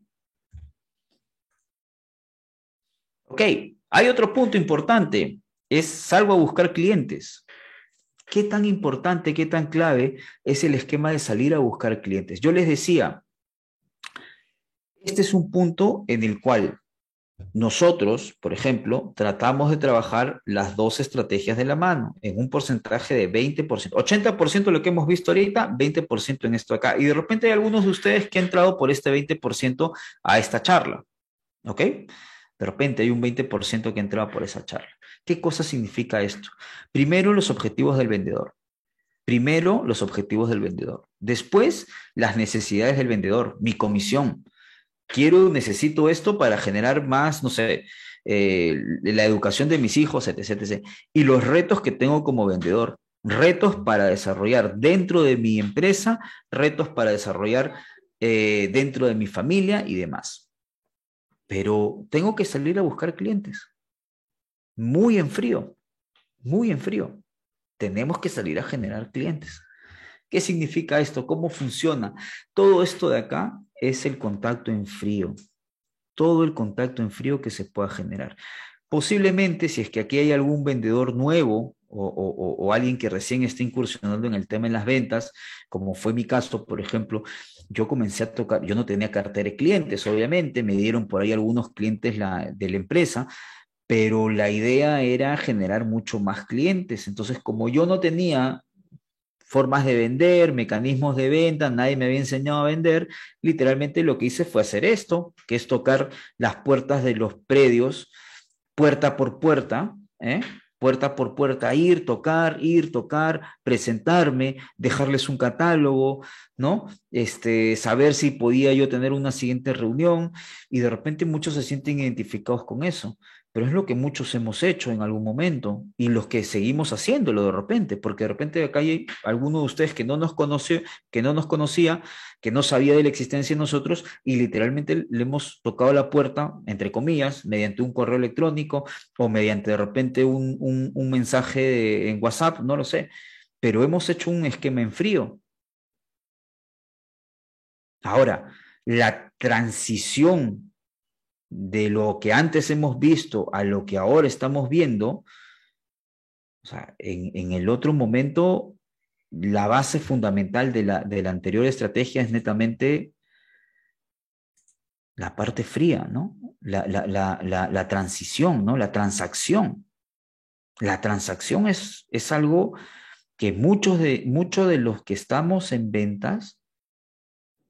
Ok, hay otro punto importante, es salgo a buscar clientes. ¿Qué tan importante, qué tan clave es el esquema de salir a buscar clientes? Yo les decía, este es un punto en el cual nosotros, por ejemplo, tratamos de trabajar las dos estrategias de la mano en un porcentaje de 20%, 80% lo que hemos visto ahorita, 20% en esto acá. Y de repente hay algunos de ustedes que han entrado por este 20% a esta charla. ¿Ok? De repente hay un 20% que ha entrado por esa charla. ¿Qué cosa significa esto? Primero, los objetivos del vendedor. Primero, los objetivos del vendedor. Después, las necesidades del vendedor, mi comisión, quiero, necesito esto para generar más, no sé, eh, la educación de mis hijos, etc, Y los retos que tengo como vendedor, retos para desarrollar dentro de mi empresa, retos para desarrollar eh, dentro de mi familia y demás. Pero tengo que salir a buscar clientes. Muy en frío. muy en frío. Tenemos que salir a generar clientes. ¿Qué significa esto? ¿Cómo funciona? Todo esto de acá es el contacto en frío. Todo el contacto en frío que se pueda generar. Posiblemente, si es que aquí hay algún vendedor nuevo o, alguien que recién está incursionando en el tema de las ventas, como fue mi caso, por ejemplo, yo comencé a tocar, yo no tenía cartera de clientes, obviamente, me dieron por ahí algunos clientes de la empresa, pero la idea era generar mucho más clientes. Entonces, como yo no tenía formas de vender, mecanismos de venta, nadie me había enseñado a vender, literalmente lo que hice fue hacer esto, que es tocar las puertas de los predios, puerta por puerta, ¿eh? puerta por puerta, ir, tocar, ir, tocar, presentarme, dejarles un catálogo, ¿no? Este, saber si podía yo tener una siguiente reunión y de repente muchos se sienten identificados con eso, pero es lo que muchos hemos hecho en algún momento y los que seguimos haciéndolo de repente, porque de repente acá hay alguno de ustedes que no nos conoció, que no nos conocía, que no sabía de la existencia de nosotros y literalmente le hemos tocado la puerta, entre comillas, mediante un correo electrónico o mediante de repente un, un, mensaje en WhatsApp, no lo sé, pero hemos hecho un esquema en frío. Ahora, la transición de lo que antes hemos visto a lo que ahora estamos viendo, o sea, en, en el otro momento la base fundamental de la, de la anterior estrategia es netamente la parte fría, ¿no? La, la, la, la, transición, ¿no? La transacción. La transacción es, es algo que muchos de, muchos de los que estamos en ventas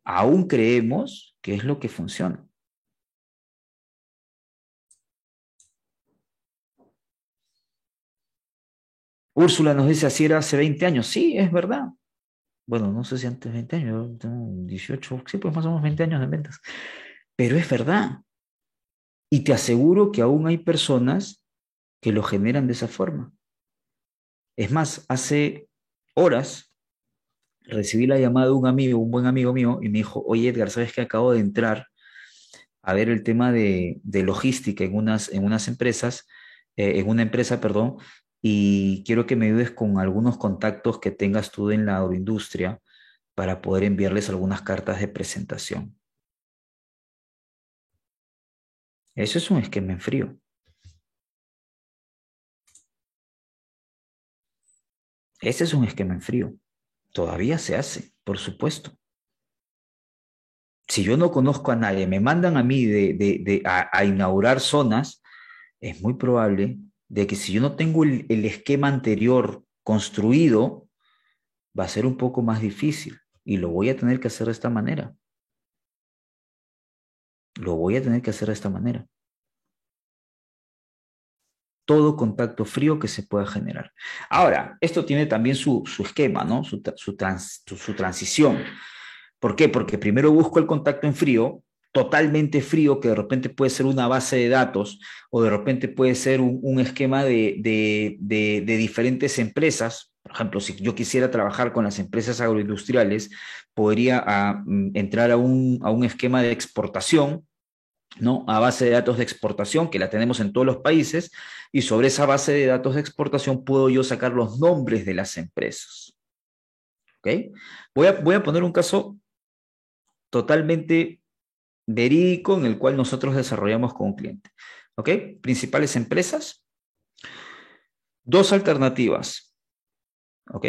aún creemos que es lo que funciona. Úrsula nos dice, así era hace 20 años. Sí, es verdad. Bueno, no sé si antes de 20 años, yo tengo 18, sí, pues más o menos 20 años de ventas. Pero es verdad. Y te aseguro que aún hay personas que lo generan de esa forma. Es más, hace horas recibí la llamada de un amigo, un buen amigo mío, y me dijo, oye Edgar, ¿sabes que acabo de entrar a ver el tema de, logística en unas, en unas empresas, eh, en una empresa, perdón, y quiero que me ayudes con algunos contactos que tengas tú en la agroindustria para poder enviarles algunas cartas de presentación. Eso es un esquema en frío. Ese es un esquema en frío. Todavía se hace, por supuesto. Si yo no conozco a nadie, me mandan a mí de, a inaugurar zonas, es muy probable de que si yo no tengo el, esquema anterior construido, va a ser un poco más difícil y lo voy a tener que hacer de esta manera. Lo voy a tener que hacer de esta manera. Todo contacto frío que se pueda generar. Ahora, esto tiene también su, esquema, ¿no? Su, su transición. ¿Por qué? Porque primero busco el contacto en frío totalmente frío, que de repente puede ser una base de datos o de repente puede ser un, esquema de, diferentes empresas. Por ejemplo, si yo quisiera trabajar con las empresas agroindustriales, podría ah, mm, entrar a un, a un esquema de exportación, ¿no? A base de datos de exportación, que la tenemos en todos los países, y sobre esa base de datos de exportación puedo yo sacar los nombres de las empresas. ¿Ok? Voy a, voy a poner un caso totalmente verídico en el cual nosotros desarrollamos con un cliente. ¿Ok? Principales empresas. Dos alternativas. ¿Ok?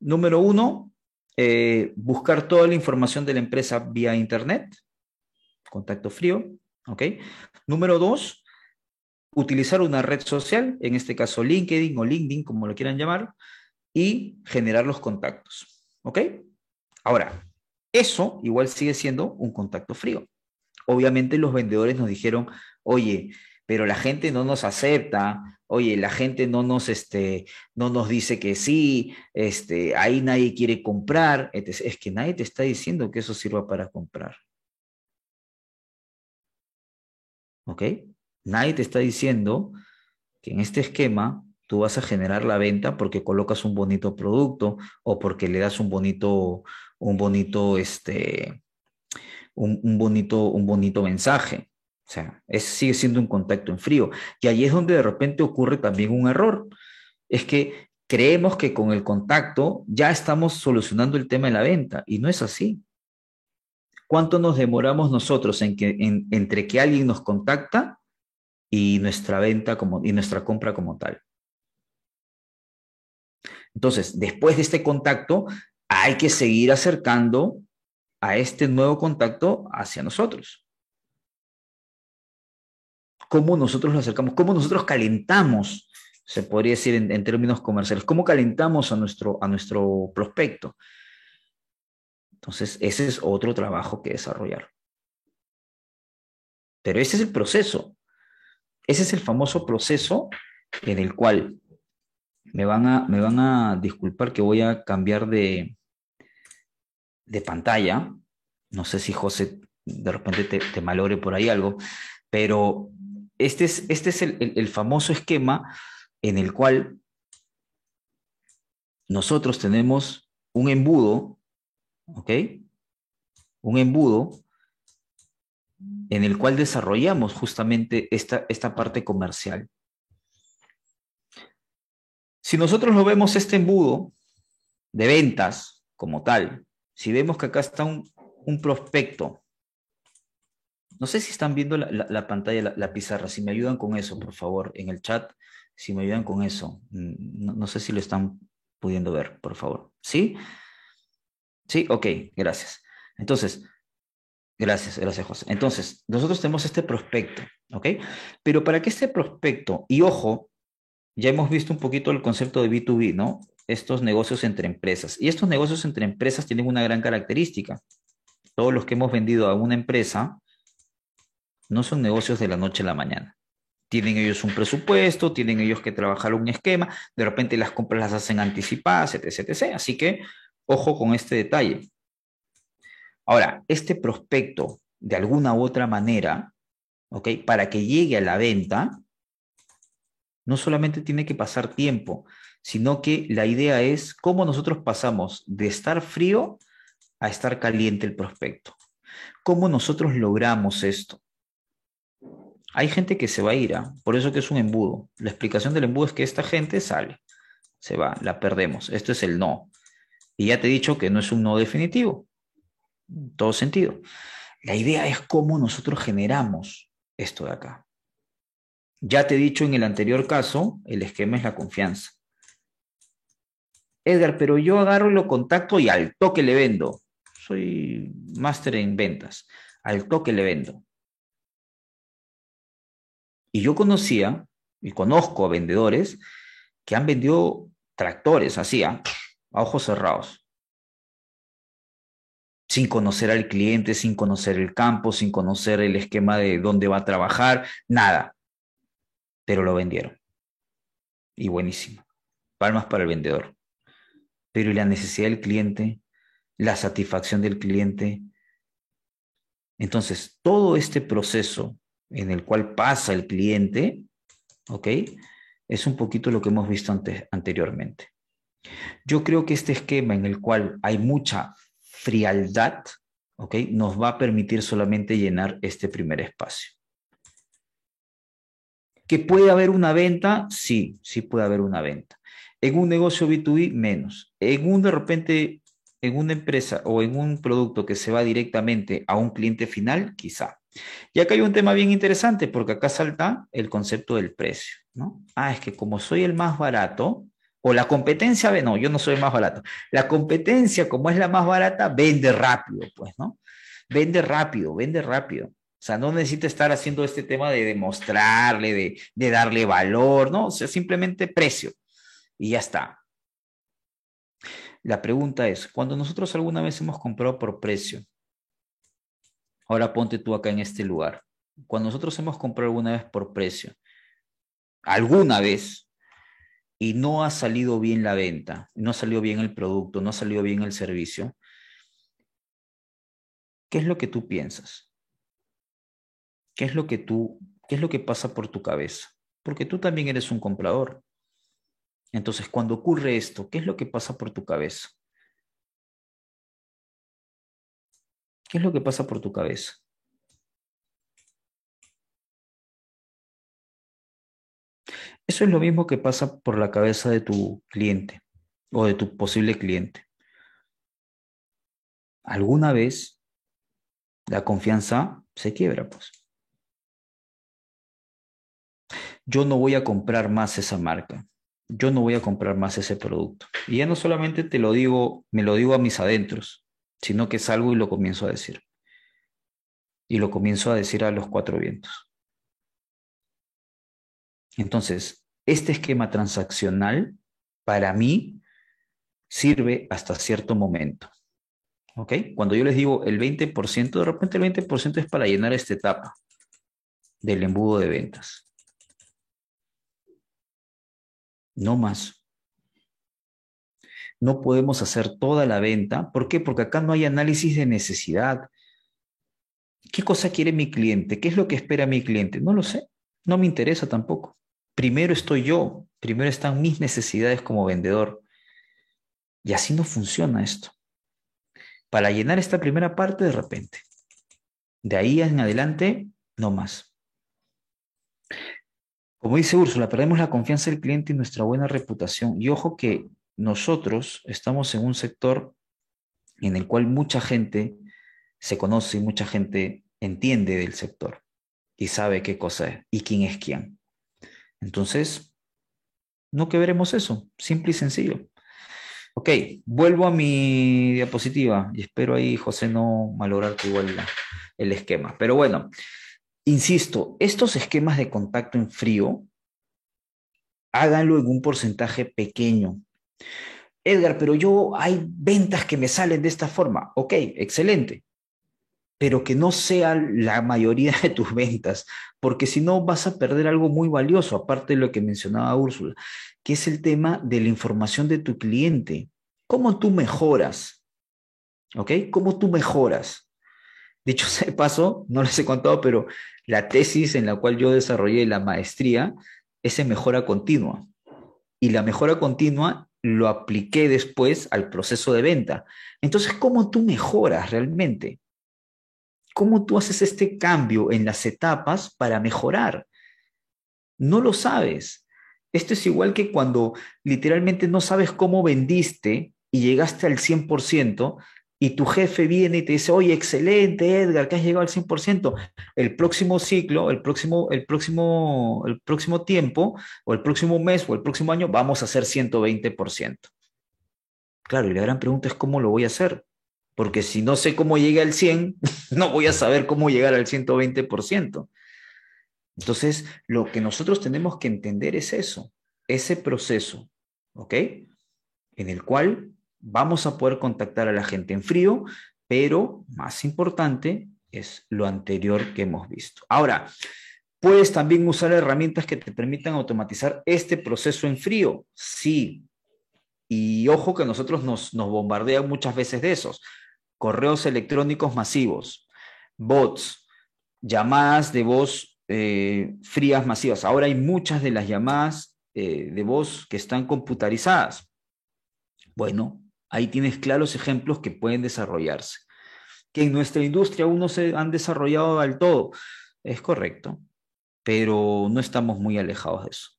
Número uno, eh, buscar toda la información de la empresa vía Internet. Contacto frío. ¿Ok? Número dos, utilizar una red social, en este caso LinkedIn o LinkedIn, como lo quieran llamar, y generar los contactos. ¿Ok? Ahora, eso igual sigue siendo un contacto frío. Obviamente los vendedores nos dijeron, oye, pero la gente no nos acepta, oye, la gente no nos, este, no nos dice que sí, este, ahí nadie quiere comprar, es que nadie te está diciendo que eso sirva para comprar. ¿Ok? Nadie te está diciendo que en este esquema tú vas a generar la venta porque colocas un bonito producto o porque le das un bonito, un bonito, este, un, bonito, un bonito mensaje. O sea, es, sigue siendo un contacto en frío. Y ahí es donde de repente ocurre también un error. es que creemos que con el contacto ya estamos solucionando el tema de la venta y no es así. ¿Cuánto nos demoramos nosotros en que, entre que alguien nos contacta y nuestra venta como, y nuestra compra como tal? Entonces, después de este contacto, hay que seguir acercando a este nuevo contacto hacia nosotros. ¿Cómo nosotros lo acercamos? ¿Cómo nosotros calentamos? Se podría decir en, términos comerciales. ¿Cómo calentamos a nuestro, a nuestro prospecto? Entonces, ese es otro trabajo que desarrollar. Pero ese es el proceso. Ese es el famoso proceso en el cual me van a, me van a disculpar que voy a cambiar de, de pantalla. No sé si José de repente te, malore por ahí algo, pero este es, este es el, famoso esquema en el cual nosotros tenemos un embudo, ¿ok? Un embudo en el cual desarrollamos justamente esta, esta parte comercial. Si nosotros lo vemos este embudo de ventas como tal, si vemos que acá está un, prospecto, no sé si están viendo la, pantalla, la, pizarra, si me ayudan con eso, por favor, en el chat, si me ayudan con eso. Mm, no, sé si lo están pudiendo ver, por favor. ¿Sí? Sí, ok, gracias. Entonces, gracias, gracias José. Entonces, nosotros tenemos este prospecto, ¿ok? Pero para que este prospecto, y ojo, ya hemos visto un poquito el concepto de B2B, ¿no? Estos negocios entre empresas. Y estos negocios entre empresas tienen una gran característica. Todos los que hemos vendido a una empresa no son negocios de la noche a la mañana. Tienen ellos un presupuesto, tienen ellos que trabajar un esquema, de repente las compras las hacen anticipadas, etc, etc. Así que ojo con este detalle. Ahora, este prospecto, de alguna u otra manera, ¿ok? Para que llegue a la venta, no solamente tiene que pasar tiempo, sino que la idea es cómo nosotros pasamos de estar frío a estar caliente el prospecto. ¿Cómo nosotros logramos esto? Hay gente que se va a ir, ¿ah? por eso que es un embudo. La explicación del embudo es que esta gente sale, se va, la perdemos. Esto es el no. Y ya te he dicho que no es un no definitivo, en todo sentido. La idea es cómo nosotros generamos esto de acá. Ya te he dicho en el anterior caso, el esquema es la confianza. Edgar, pero yo agarro y lo contacto y al toque le vendo. Soy máster en ventas. Al toque le vendo. Y yo conocía y conozco a vendedores que han vendido tractores así, ¿ah? a ojos cerrados. Sin conocer al cliente, sin conocer el campo, sin conocer el esquema de dónde va a trabajar, nada. Pero lo vendieron. Y buenísimo. Palmas para el vendedor pero la necesidad del cliente, la satisfacción del cliente. Entonces, todo este proceso en el cual pasa el cliente, ¿ok? Es un poquito lo que hemos visto antes, anteriormente. Yo creo que este esquema en el cual hay mucha frialdad, ¿ok? Nos va a permitir solamente llenar este primer espacio. ¿Que puede haber una venta? Sí, sí puede haber una venta. En un negocio B2B, menos. En un de repente, en una empresa o en un producto que se va directamente a un cliente final, quizá. Y acá hay un tema bien interesante porque acá salta el concepto del precio, ¿no? Ah, es que como soy el más barato, o la competencia, no, yo no soy el más barato. La competencia, como es la más barata, vende rápido, pues, ¿no? Vende rápido, vende rápido. O sea, no necesita estar haciendo este tema de demostrarle, de, de darle valor, ¿no? O sea, simplemente precio y ya está. La pregunta es, cuando nosotros alguna vez hemos comprado por precio, ahora ponte tú acá en este lugar, cuando nosotros hemos comprado alguna vez por precio, alguna vez, y no ha salido bien la venta, no ha salido bien el producto, no ha salido bien el servicio, ¿qué es lo que tú piensas? ¿Qué es lo que tú, qué es lo que pasa por tu cabeza? Porque tú también eres un comprador. Entonces, cuando ocurre esto, ¿qué es lo que pasa por tu cabeza? ¿Qué es lo que pasa por tu cabeza? Eso es lo mismo que pasa por la cabeza de tu cliente o de tu posible cliente. Alguna vez la confianza se quiebra, pues. Yo no voy a comprar más esa marca. Yo no voy a comprar más ese producto. Y ya no solamente te lo digo, me lo digo a mis adentros, sino que salgo y lo comienzo a decir. Y lo comienzo a decir a los cuatro vientos. Entonces, este esquema transaccional para mí sirve hasta cierto momento. ¿Ok? Cuando yo les digo el 20%, de repente el 20% es para llenar esta etapa del embudo de ventas. No más. No podemos hacer toda la venta. ¿Por qué? Porque acá no hay análisis de necesidad. ¿Qué cosa quiere mi cliente? ¿Qué es lo que espera mi cliente? No lo sé. No me interesa tampoco. Primero estoy yo. Primero están mis necesidades como vendedor. Y así no funciona esto. Para llenar esta primera parte de repente. De ahí en adelante, no más. Como dice Úrsula, perdemos la confianza del cliente y nuestra buena reputación. Y ojo que nosotros estamos en un sector en el cual mucha gente se conoce y mucha gente entiende del sector y sabe qué cosa es y quién es quién. Entonces, no que veremos eso, simple y sencillo. Ok, vuelvo a mi diapositiva y espero ahí, José, no malograrte igual el esquema. Pero bueno, insisto, estos esquemas de contacto en frío, háganlo en un porcentaje pequeño. Edgar, pero yo hay ventas que me salen de esta forma. Ok, excelente. Pero que no sea la mayoría de tus ventas, porque si no vas a perder algo muy valioso, aparte de lo que mencionaba Úrsula, que es el tema de la información de tu cliente. ¿Cómo tú mejoras? ¿Ok? ¿Cómo tú mejoras? Dicho sea de paso, no les he contado, pero la tesis en la cual yo desarrollé la maestría es en mejora continua. Y la mejora continua lo apliqué después al proceso de venta. Entonces, ¿cómo tú mejoras realmente? ¿Cómo tú haces este cambio en las etapas para mejorar? No lo sabes. Esto es igual que cuando literalmente no sabes cómo vendiste y llegaste al 100%, y tu jefe viene y te dice, oye, excelente, Edgar, que has llegado al 100%, el próximo ciclo, el próximo, el próximo, el próximo tiempo, o el próximo mes, o el próximo año, vamos a hacer 120%. Claro, y la gran pregunta es cómo lo voy a hacer, porque si no sé cómo llegué al 100, no voy a saber cómo llegar al 120%. Entonces, lo que nosotros tenemos que entender es eso, ese proceso, ¿ok? En el cual vamos a poder contactar a la gente en frío, pero más importante es lo anterior que hemos visto. Ahora, puedes también usar herramientas que te permitan automatizar este proceso en frío. Sí. Y ojo que nosotros nos, nos bombardean muchas veces de esos. Correos electrónicos masivos, bots, llamadas de voz eh, frías masivas. Ahora hay muchas de las llamadas eh, de voz que están computarizadas. Bueno, Ahí tienes claros ejemplos que pueden desarrollarse. Que en nuestra industria aún no se han desarrollado del todo. Es correcto, pero no estamos muy alejados de eso.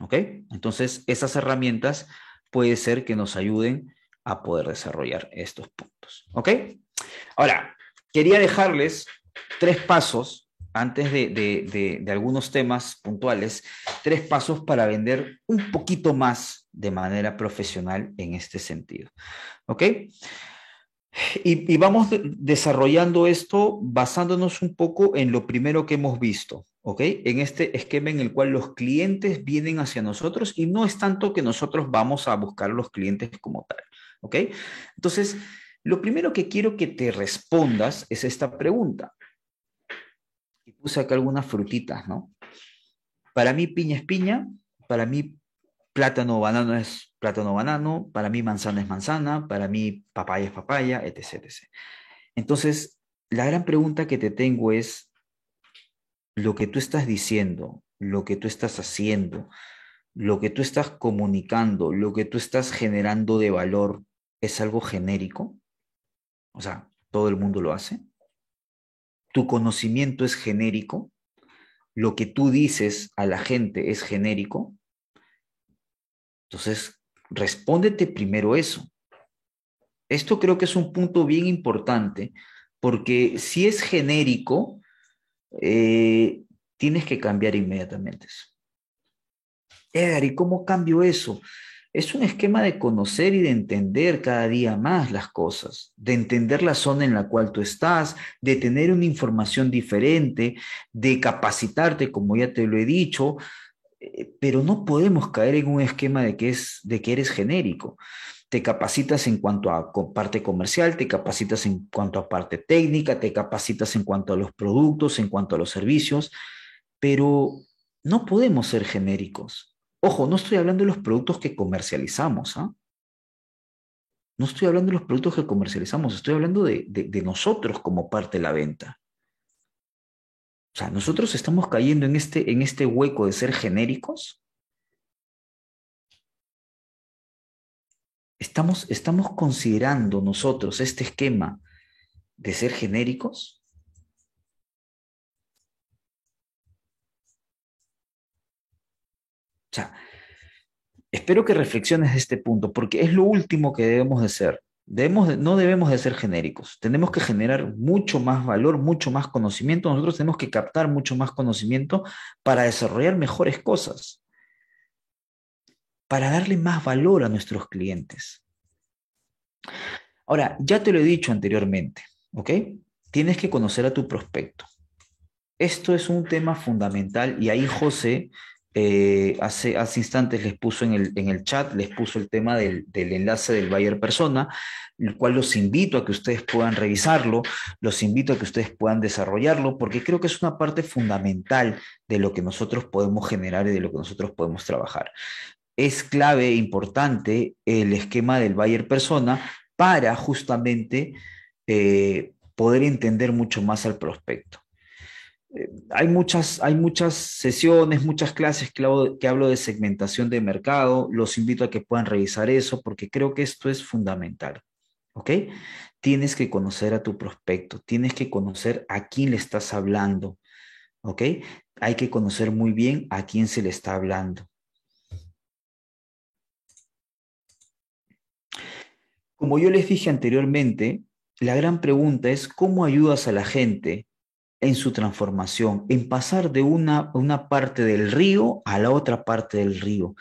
¿Ok? Entonces, esas herramientas puede ser que nos ayuden a poder desarrollar estos puntos. ¿Ok? Ahora, quería dejarles tres pasos antes de, algunos temas puntuales, tres pasos para vender un poquito más de manera profesional en este sentido. ¿Ok? Y, y, vamos desarrollando esto basándonos un poco en lo primero que hemos visto, ¿ok? En este esquema en el cual los clientes vienen hacia nosotros y no es tanto que nosotros vamos a buscar los clientes como tal, ¿ok? Entonces, lo primero que quiero que te respondas es esta pregunta puse acá algunas frutitas, ¿no? Para mí piña es piña, para mí plátano banano es plátano banano, para mí manzana es manzana, para mí papaya es papaya, etc, etc. Entonces, la gran pregunta que te tengo es, lo que tú estás diciendo, lo que tú estás haciendo, lo que tú estás comunicando, lo que tú estás generando de valor, ¿es algo genérico? O sea, ¿todo el mundo lo hace? tu conocimiento es genérico, lo que tú dices a la gente es genérico, Entonces, respóndete primero eso. Esto creo que es un punto bien importante, porque si es genérico, eh, tienes que cambiar inmediatamente eso. Edgar, ¿y cómo cambio eso? Es un esquema de conocer y de entender cada día más las cosas, de entender la zona en la cual tú estás, de tener una información diferente, de capacitarte, como ya te lo he dicho, pero no podemos caer en un esquema de que, es, de que eres genérico. Te capacitas en cuanto a parte comercial, te capacitas en cuanto a parte técnica, te capacitas en cuanto a los productos, en cuanto a los servicios, pero no podemos ser genéricos. Ojo, no estoy hablando de los productos que comercializamos, ¿ah? No estoy hablando de los productos que comercializamos, estoy hablando de, de, nosotros como parte de la venta. O sea, nosotros estamos cayendo en este, en este hueco de ser genéricos. Estamos, estamos considerando nosotros este esquema de ser genéricos. O sea, espero que reflexiones de este punto, porque es lo último que debemos de ser. No debemos de ser genéricos, tenemos que generar mucho más valor, mucho más conocimiento, nosotros tenemos que captar mucho más conocimiento para desarrollar mejores cosas, para darle más valor a nuestros clientes. Ahora, ya te lo he dicho anteriormente, ¿ok? Tienes que conocer a tu prospecto. Esto es un tema fundamental y ahí José eh, hace, hace instantes les puso en el, en el chat, les puso el tema del, del enlace del Bayer Persona, el cual los invito a que ustedes puedan revisarlo, los invito a que ustedes puedan desarrollarlo, porque creo que es una parte fundamental de lo que nosotros podemos generar y de lo que nosotros podemos trabajar. Es clave e importante el esquema del Bayer Persona para justamente eh, poder entender mucho más al prospecto. Eh, hay, muchas, hay muchas sesiones, muchas clases que hablo, que hablo de segmentación de mercado. Los invito a que puedan revisar eso porque creo que esto es fundamental. ¿Ok? Tienes que conocer a tu prospecto, tienes que conocer a quién le estás hablando. ¿Ok? Hay que conocer muy bien a quién se le está hablando. Como yo les dije anteriormente, la gran pregunta es cómo ayudas a la gente en su transformación, en pasar de una, una parte del río a la otra parte del río.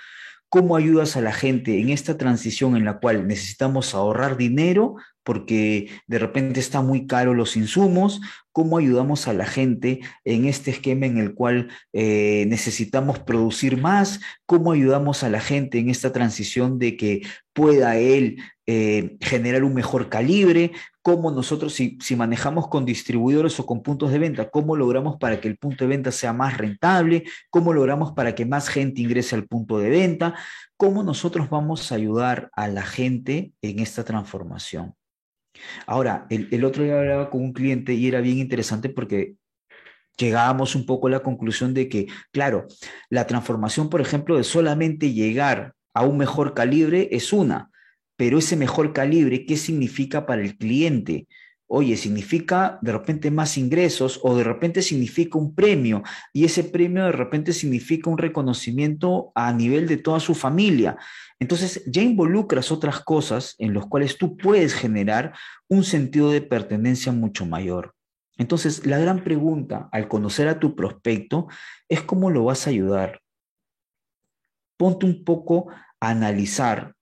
¿Cómo ayudas a la gente en esta transición en la cual necesitamos ahorrar dinero porque de repente está muy caro los insumos? ¿Cómo ayudamos a la gente en este esquema en el cual eh, necesitamos producir más? ¿Cómo ayudamos a la gente en esta transición de que pueda él eh, generar un mejor calibre? Cómo nosotros, si, si, manejamos con distribuidores o con puntos de venta, cómo logramos para que el punto de venta sea más rentable, cómo logramos para que más gente ingrese al punto de venta, cómo nosotros vamos a ayudar a la gente en esta transformación. Ahora, el, el otro día hablaba con un cliente y era bien interesante porque llegábamos un poco a la conclusión de que, claro, la transformación, por ejemplo, de solamente llegar a un mejor calibre es una, pero ese mejor calibre, ¿qué significa para el cliente? Oye, significa de repente más ingresos o de repente significa un premio y ese premio de repente significa un reconocimiento a nivel de toda su familia. Entonces ya involucras otras cosas en las cuales tú puedes generar un sentido de pertenencia mucho mayor. Entonces la gran pregunta al conocer a tu prospecto es cómo lo vas a ayudar. Ponte un poco a analizar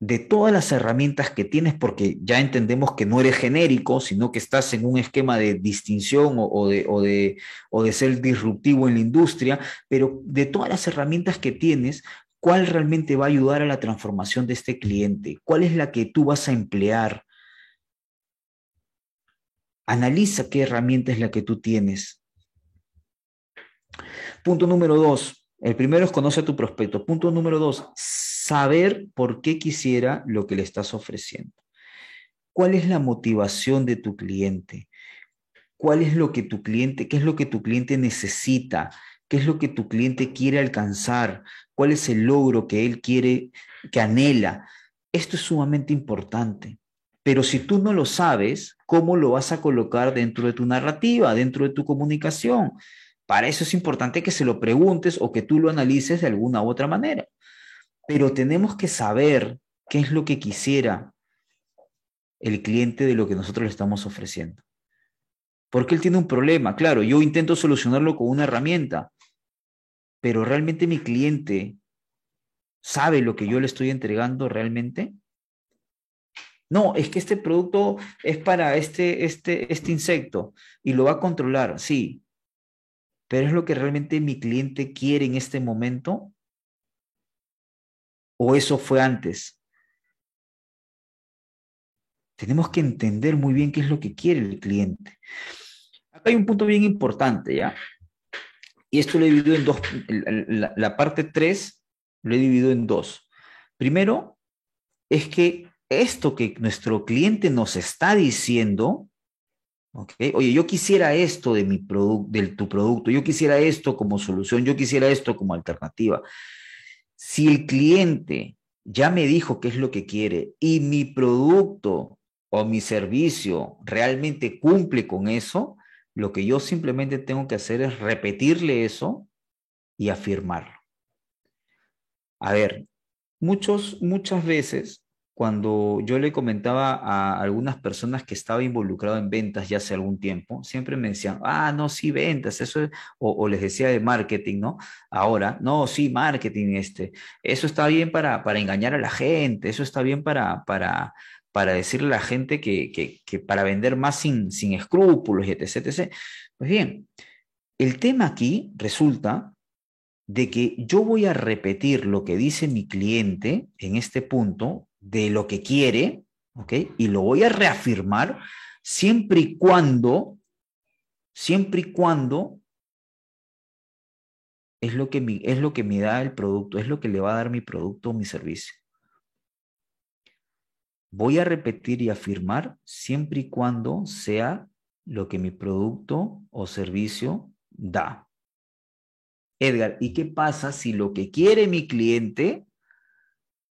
de todas las herramientas que tienes, porque ya entendemos que no eres genérico, sino que estás en un esquema de distinción o, de, de ser disruptivo en la industria, pero de todas las herramientas que tienes, ¿cuál realmente va a ayudar a la transformación de este cliente? ¿Cuál es la que tú vas a emplear? Analiza qué herramienta es la que tú tienes. Punto número dos. El primero es conoce a tu prospecto. Punto número dos, saber por qué quisiera lo que le estás ofreciendo. ¿Cuál es la motivación de tu cliente? ¿Cuál es lo que tu cliente, qué es lo que tu cliente necesita? ¿Qué es lo que tu cliente quiere alcanzar? ¿Cuál es el logro que él quiere, que anhela? Esto es sumamente importante. Pero si tú no lo sabes, ¿cómo lo vas a colocar dentro de tu narrativa, dentro de tu comunicación? Para eso es importante que se lo preguntes o que tú lo analices de alguna u otra manera. Pero tenemos que saber qué es lo que quisiera el cliente de lo que nosotros le estamos ofreciendo. Porque él tiene un problema. Claro, yo intento solucionarlo con una herramienta, pero realmente mi cliente sabe lo que yo le estoy entregando realmente. No, es que este producto es para este, este, este insecto y lo va a controlar, sí. Pero es lo que realmente mi cliente quiere en este momento. ¿O eso fue antes? Tenemos que entender muy bien qué es lo que quiere el cliente. Acá hay un punto bien importante, ¿ya? Y esto lo he dividido en dos. La, parte 3 lo he dividido en dos. Primero, es que esto que nuestro cliente nos está diciendo, oye, yo quisiera esto de, mi de tu producto, yo quisiera esto como solución, yo quisiera esto como alternativa. Si el cliente ya me dijo qué es lo que quiere y mi producto o mi servicio realmente cumple con eso, lo que yo simplemente tengo que hacer es repetirle eso y afirmarlo. A ver, muchos, muchas veces cuando yo le comentaba a algunas personas que estaba involucrado en ventas ya hace algún tiempo, siempre me decían, ah, no, sí, ventas, eso es, o, les decía de marketing, ¿no? Ahora, no, sí, marketing, este, eso está bien para, para engañar a la gente, eso está bien para, para, para decirle a la gente que, para vender más sin, sin escrúpulos y etc, etc. Pues bien, el tema aquí resulta de que yo voy a repetir lo que dice mi cliente en este punto de lo que quiere, ¿ok? Y lo voy a reafirmar siempre y cuando, siempre y cuando es lo que, es lo que me da el producto, es lo que le va a dar mi producto o mi servicio. Voy a repetir y afirmar siempre y cuando sea lo que mi producto o servicio da. Edgar, ¿y qué pasa si lo que quiere mi cliente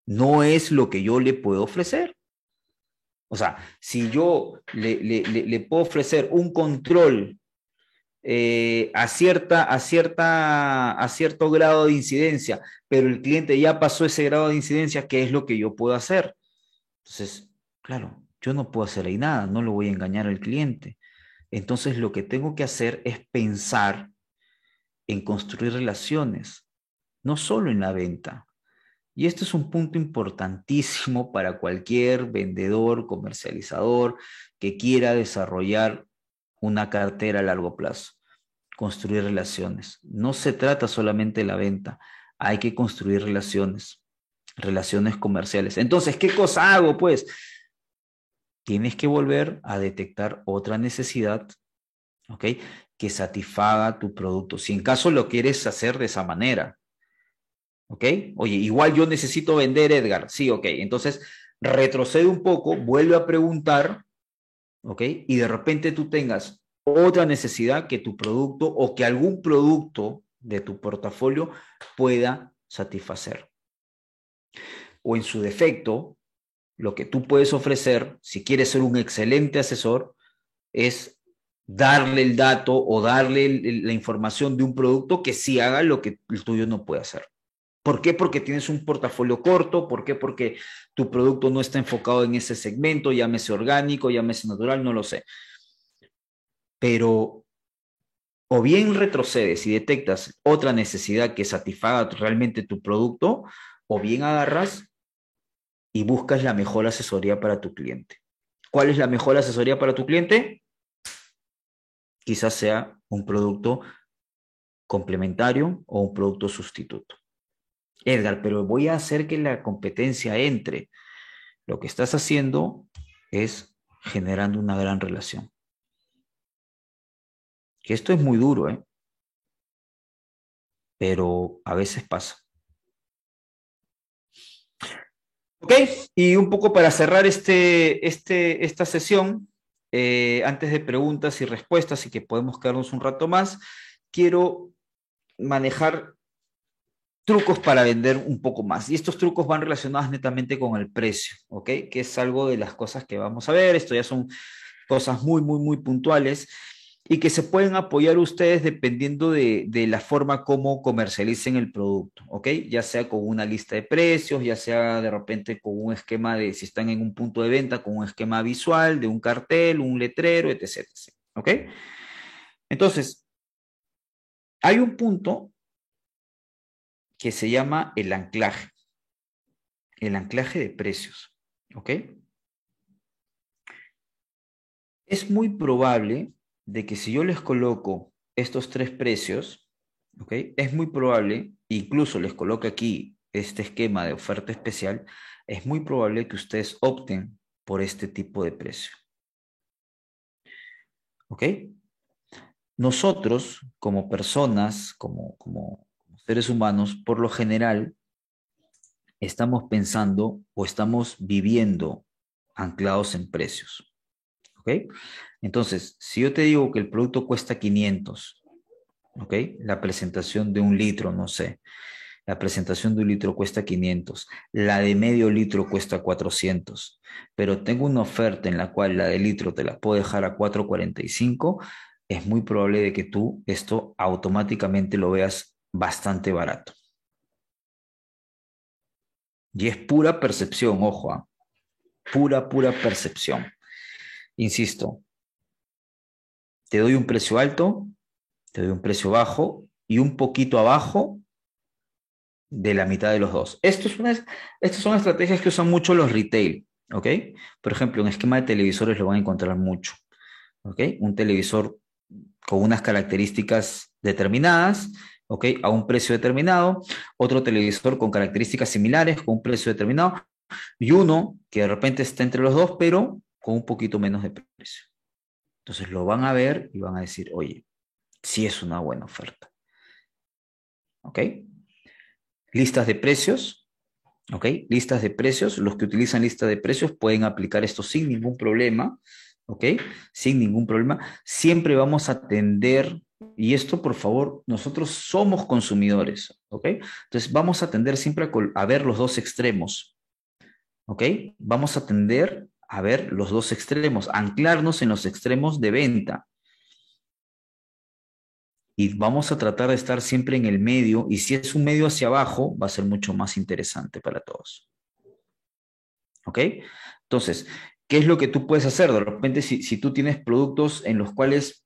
no es lo que yo le puedo ofrecer? O sea, si yo le, puedo ofrecer un control eh, a, cierta, a, cierta, a cierto grado de incidencia, pero el cliente ya pasó ese grado de incidencia, ¿qué es lo que yo puedo hacer? Entonces, claro, yo no puedo hacer ahí nada, no lo voy a engañar al cliente. Entonces, lo que tengo que hacer es pensar en construir relaciones, no solo en la venta. Y este es un punto importantísimo para cualquier vendedor, comercializador que quiera desarrollar una cartera a largo plazo. Construir relaciones. No se trata solamente de la venta, hay que construir relaciones relaciones comerciales. Entonces, ¿qué cosa hago? Pues tienes que volver a detectar otra necesidad, ¿ok? Que satisfaga tu producto. Si en caso lo quieres hacer de esa manera, ¿ok? Oye, igual yo necesito vender, Edgar. Sí, ok. Entonces, retrocede un poco, vuelve a preguntar, ¿ok? Y de repente tú tengas otra necesidad que tu producto o que algún producto de tu portafolio pueda satisfacer o en su defecto, lo que tú puedes ofrecer, si quieres ser un excelente asesor, es darle el dato o darle la información de un producto que sí haga lo que el tuyo no puede hacer. ¿Por qué? Porque tienes un portafolio corto, ¿por qué? Porque tu producto no está enfocado en ese segmento, llámese orgánico, llámese natural, no lo sé. Pero o bien retrocedes y detectas otra necesidad que satisfaga realmente tu producto, o bien agarras y buscas la mejor asesoría para tu cliente. ¿Cuál es la mejor asesoría para tu cliente? Quizás sea un producto complementario o un producto sustituto. Edgar, pero voy a hacer que la competencia entre. Lo que estás haciendo es generando una gran relación. Que esto es muy duro, ¿eh? Pero a veces pasa. Ok, y un poco para cerrar este, este, esta sesión, eh, antes de preguntas y respuestas y que podemos quedarnos un rato más, quiero manejar trucos para vender un poco más. Y estos trucos van relacionados netamente con el precio, ¿ok? Que es algo de las cosas que vamos a ver. Esto ya son cosas muy, muy, muy puntuales. y que se pueden apoyar ustedes dependiendo de, la forma como comercialicen el producto, ¿ok? Ya sea con una lista de precios, ya sea de repente con un esquema de, si están en un punto de venta, con un esquema visual, de un cartel, un letrero, etc. etc ¿Ok? Entonces, hay un punto que se llama el anclaje, el anclaje de precios, ¿ok? Es muy probable de que si yo les coloco estos tres precios, ¿ok? Es muy probable, incluso les coloco aquí este esquema de oferta especial, es muy probable que ustedes opten por este tipo de precio. ¿Ok? Nosotros, como personas, como, como seres humanos, por lo general, estamos pensando o estamos viviendo anclados en precios. ¿Ok? Entonces, si yo te digo que el producto cuesta 500, ¿ok? La presentación de un litro, no sé. La presentación de un litro cuesta 500, la de medio litro cuesta 400, pero tengo una oferta en la cual la de litro te la puedo dejar a 445, es muy probable de que tú esto automáticamente lo veas bastante barato. Y es pura percepción, ojo, ¿ah? pura, pura percepción. Insisto, te doy un precio alto, te doy un precio bajo y un poquito abajo de la mitad de los dos. Esto es una, estas son estrategias que usan mucho los retail. Por ejemplo, un esquema de televisores lo van a encontrar mucho, ¿ok? Un televisor con unas características determinadas, ¿ok? A un precio determinado, otro televisor con características similares, con un precio determinado, y uno que de repente está entre los dos, pero con un poquito menos de precio. Entonces lo van a ver y van a decir, oye, sí es una buena oferta. ¿Ok? Listas de precios. ¿Ok? Listas de precios. Los que utilizan lista de precios pueden aplicar esto sin ningún problema. ¿Ok? Sin ningún problema. Siempre vamos a atender, y esto por favor, nosotros somos consumidores. ¿Ok? Entonces vamos a atender siempre a, ver los dos extremos. ¿Ok? Vamos a atender a ver los dos extremos, anclarnos en los extremos de venta. Y vamos a tratar de estar siempre en el medio, y si es un medio hacia abajo, va a ser mucho más interesante para todos. ¿Ok? Entonces, ¿qué es lo que tú puedes hacer? De repente, si, si tú tienes productos en los cuales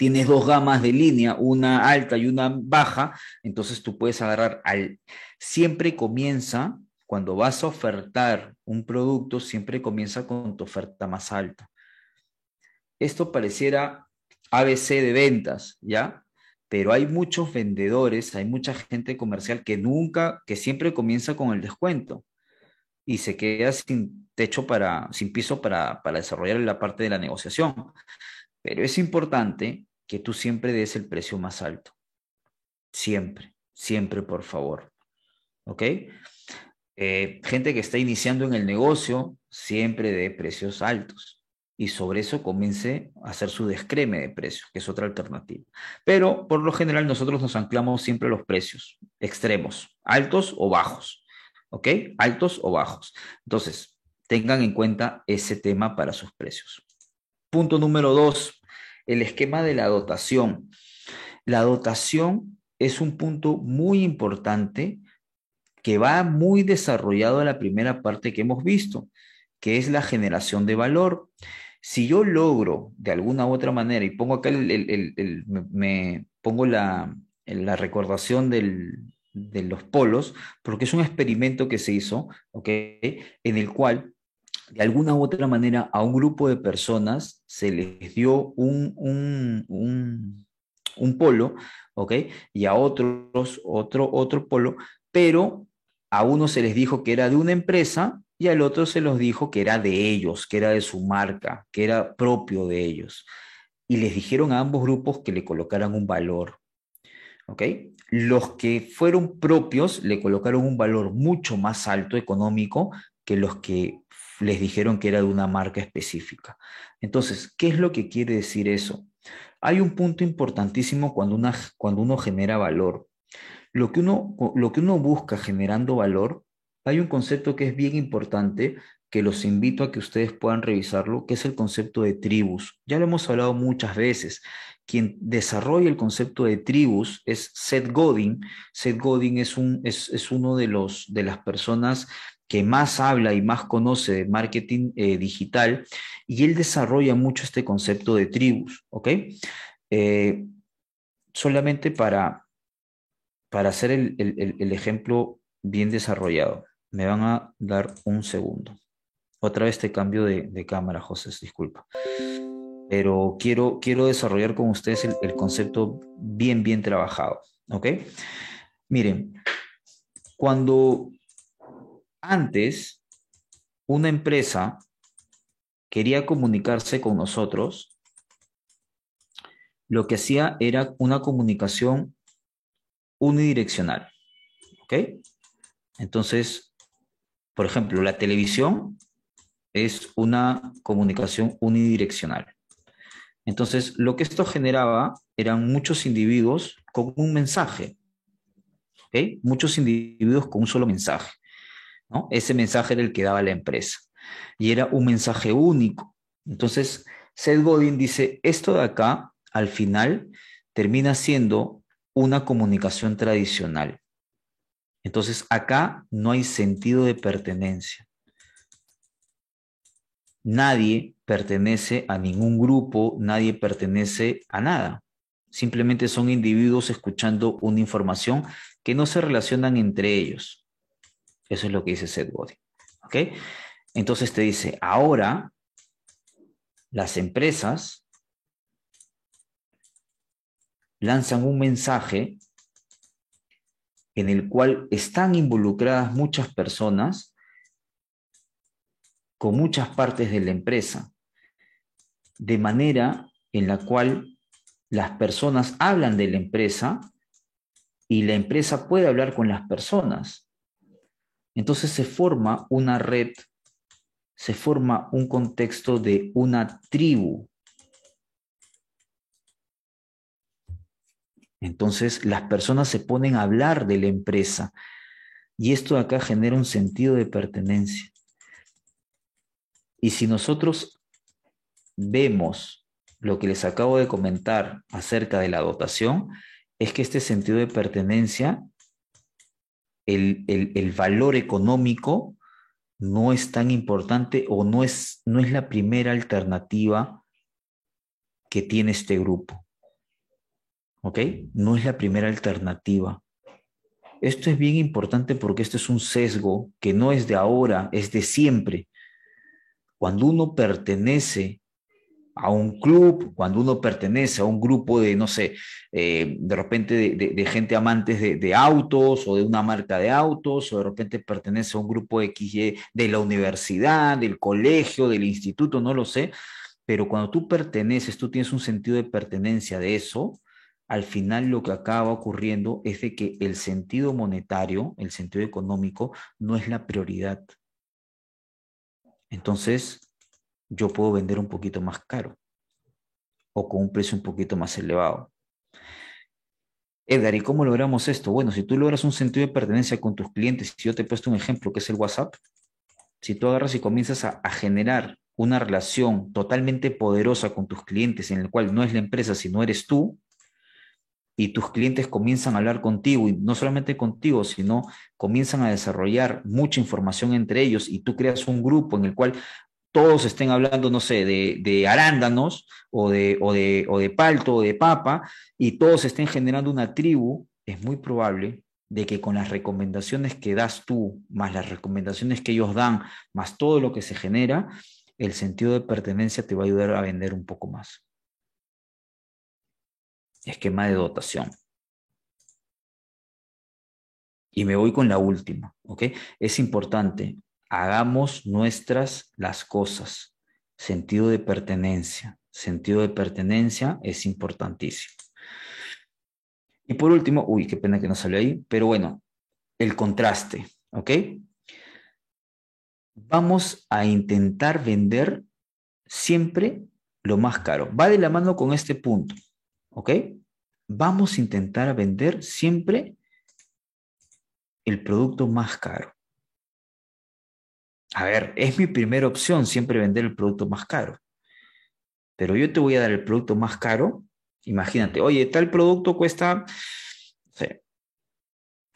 tienes dos gamas de línea, una alta y una baja, entonces tú puedes agarrar al... Siempre comienza cuando vas a ofertar un producto, siempre comienza con tu oferta más alta. Esto pareciera ABC de ventas, ¿ya? Pero hay muchos vendedores, hay mucha gente comercial que nunca, que siempre comienza con el descuento y se queda sin techo para, sin piso para, para desarrollar la parte de la negociación. Pero es importante que tú siempre des el precio más alto. Siempre, siempre, por favor. ¿Ok? Eh, gente que está iniciando en el negocio siempre de precios altos y sobre eso comience a hacer su descreme de precios, que es otra alternativa. Pero por lo general nosotros nos anclamos siempre los precios extremos, altos o bajos, ¿ok? Altos o bajos. Entonces, tengan en cuenta ese tema para sus precios. Punto número dos, el esquema de la dotación. La dotación es un punto muy importante que va muy desarrollado en la primera parte que hemos visto, que es la generación de valor. Si yo logro de alguna u otra manera, y pongo acá me, pongo la, la recordación del, de los polos, porque es un experimento que se hizo. En el cual, de alguna u otra manera, a un grupo de personas se les dio un, un, un, polo, ¿ok? Y a otros otro, otro polo, pero a uno se les dijo que era de una empresa y al otro se los dijo que era de ellos, que era de su marca, que era propio de ellos. Y les dijeron a ambos grupos que le colocaran un valor. ¿Ok? Los que fueron propios le colocaron un valor mucho más alto económico que los que les dijeron que era de una marca específica. Entonces, ¿qué es lo que quiere decir eso? Hay un punto importantísimo cuando, uno genera valor. Lo que uno, busca generando valor, hay un concepto que es bien importante, que los invito a que ustedes puedan revisarlo, que es el concepto de tribus. Ya lo hemos hablado muchas veces. Quien desarrolla el concepto de tribus es Seth Godin. Seth Godin es, es, uno de, los, de las personas que más habla y más conoce de marketing eh, digital, y él desarrolla mucho este concepto de tribus, ¿ok? Eh, solamente para, para hacer el, ejemplo bien desarrollado. Me van a dar un segundo. Otra vez te cambio de, cámara, José, disculpa. Pero quiero, quiero desarrollar con ustedes el, el concepto bien, bien trabajado. ¿Ok? Miren, cuando antes, una empresa quería comunicarse con nosotros, lo que hacía era una comunicación unidireccional. ¿Ok? Entonces, por ejemplo, la televisión es una comunicación unidireccional. Entonces, lo que esto generaba eran muchos individuos con un mensaje. ¿Ok? Muchos individuos con un solo mensaje. Ese mensaje era el que daba la empresa y era un mensaje único. Entonces, Seth Godin dice, esto de acá, al final, termina siendo una comunicación tradicional. Entonces, acá no hay sentido de pertenencia. Nadie pertenece a ningún grupo, nadie pertenece a nada. Simplemente son individuos escuchando una información que no se relacionan entre ellos. Eso es lo que dice Seth Godin. ¿Ok? Entonces te dice, ahora las empresas lanzan un mensaje en el cual están involucradas muchas personas con muchas partes de la empresa, de manera en la cual las personas hablan de la empresa y la empresa puede hablar con las personas. Entonces se forma una red, se forma un contexto de una tribu. Entonces las personas se ponen a hablar de la empresa y esto acá genera un sentido de pertenencia. Y si nosotros vemos lo que les acabo de comentar acerca de la dotación, es que este sentido de pertenencia el, valor económico no es tan importante o no es, no es la primera alternativa que tiene este grupo. ¿Ok? No es la primera alternativa. Esto es bien importante porque esto es un sesgo que no es de ahora, es de siempre. Cuando uno pertenece a un club, cuando uno pertenece a un grupo de, no sé, eh, de repente de, gente amantes de, autos o de una marca de autos, o de repente pertenece a un grupo XY de la universidad, del colegio, del instituto, no lo sé, pero cuando tú perteneces, tú tienes un sentido de pertenencia de eso, al final lo que acaba ocurriendo es de que el sentido monetario, el sentido económico, no es la prioridad. Entonces, yo puedo vender un poquito más caro o con un precio un poquito más elevado. Edgar, ¿y cómo logramos esto? Bueno, si tú logras un sentido de pertenencia con tus clientes, si yo te he puesto un ejemplo que es el WhatsApp, si tú agarras y comienzas a, generar una relación totalmente poderosa con tus clientes en el cual no es la empresa, sino eres tú, y tus clientes comienzan a hablar contigo, y no solamente contigo, sino comienzan a desarrollar mucha información entre ellos, y tú creas un grupo en el cual todos estén hablando, no sé, de, arándanos o de, o, de, o de palto o de papa y todos estén generando una tribu, es muy probable de que con las recomendaciones que das tú, más las recomendaciones que ellos dan, más todo lo que se genera, el sentido de pertenencia te va a ayudar a vender un poco más. Esquema de dotación. Y me voy con la última, ¿ok? Es importante, hagamos nuestras las cosas. Sentido de pertenencia. Sentido de pertenencia es importantísimo. Y por último, uy, qué pena que no salió ahí, pero bueno, el contraste, ¿ok? Vamos a intentar vender siempre lo más caro. Va de la mano con este punto, ¿ok? Vamos a intentar vender siempre el producto más caro. A ver, es mi primera opción siempre vender el producto más caro. Pero yo te voy a dar el producto más caro. Imagínate, oye, tal producto cuesta,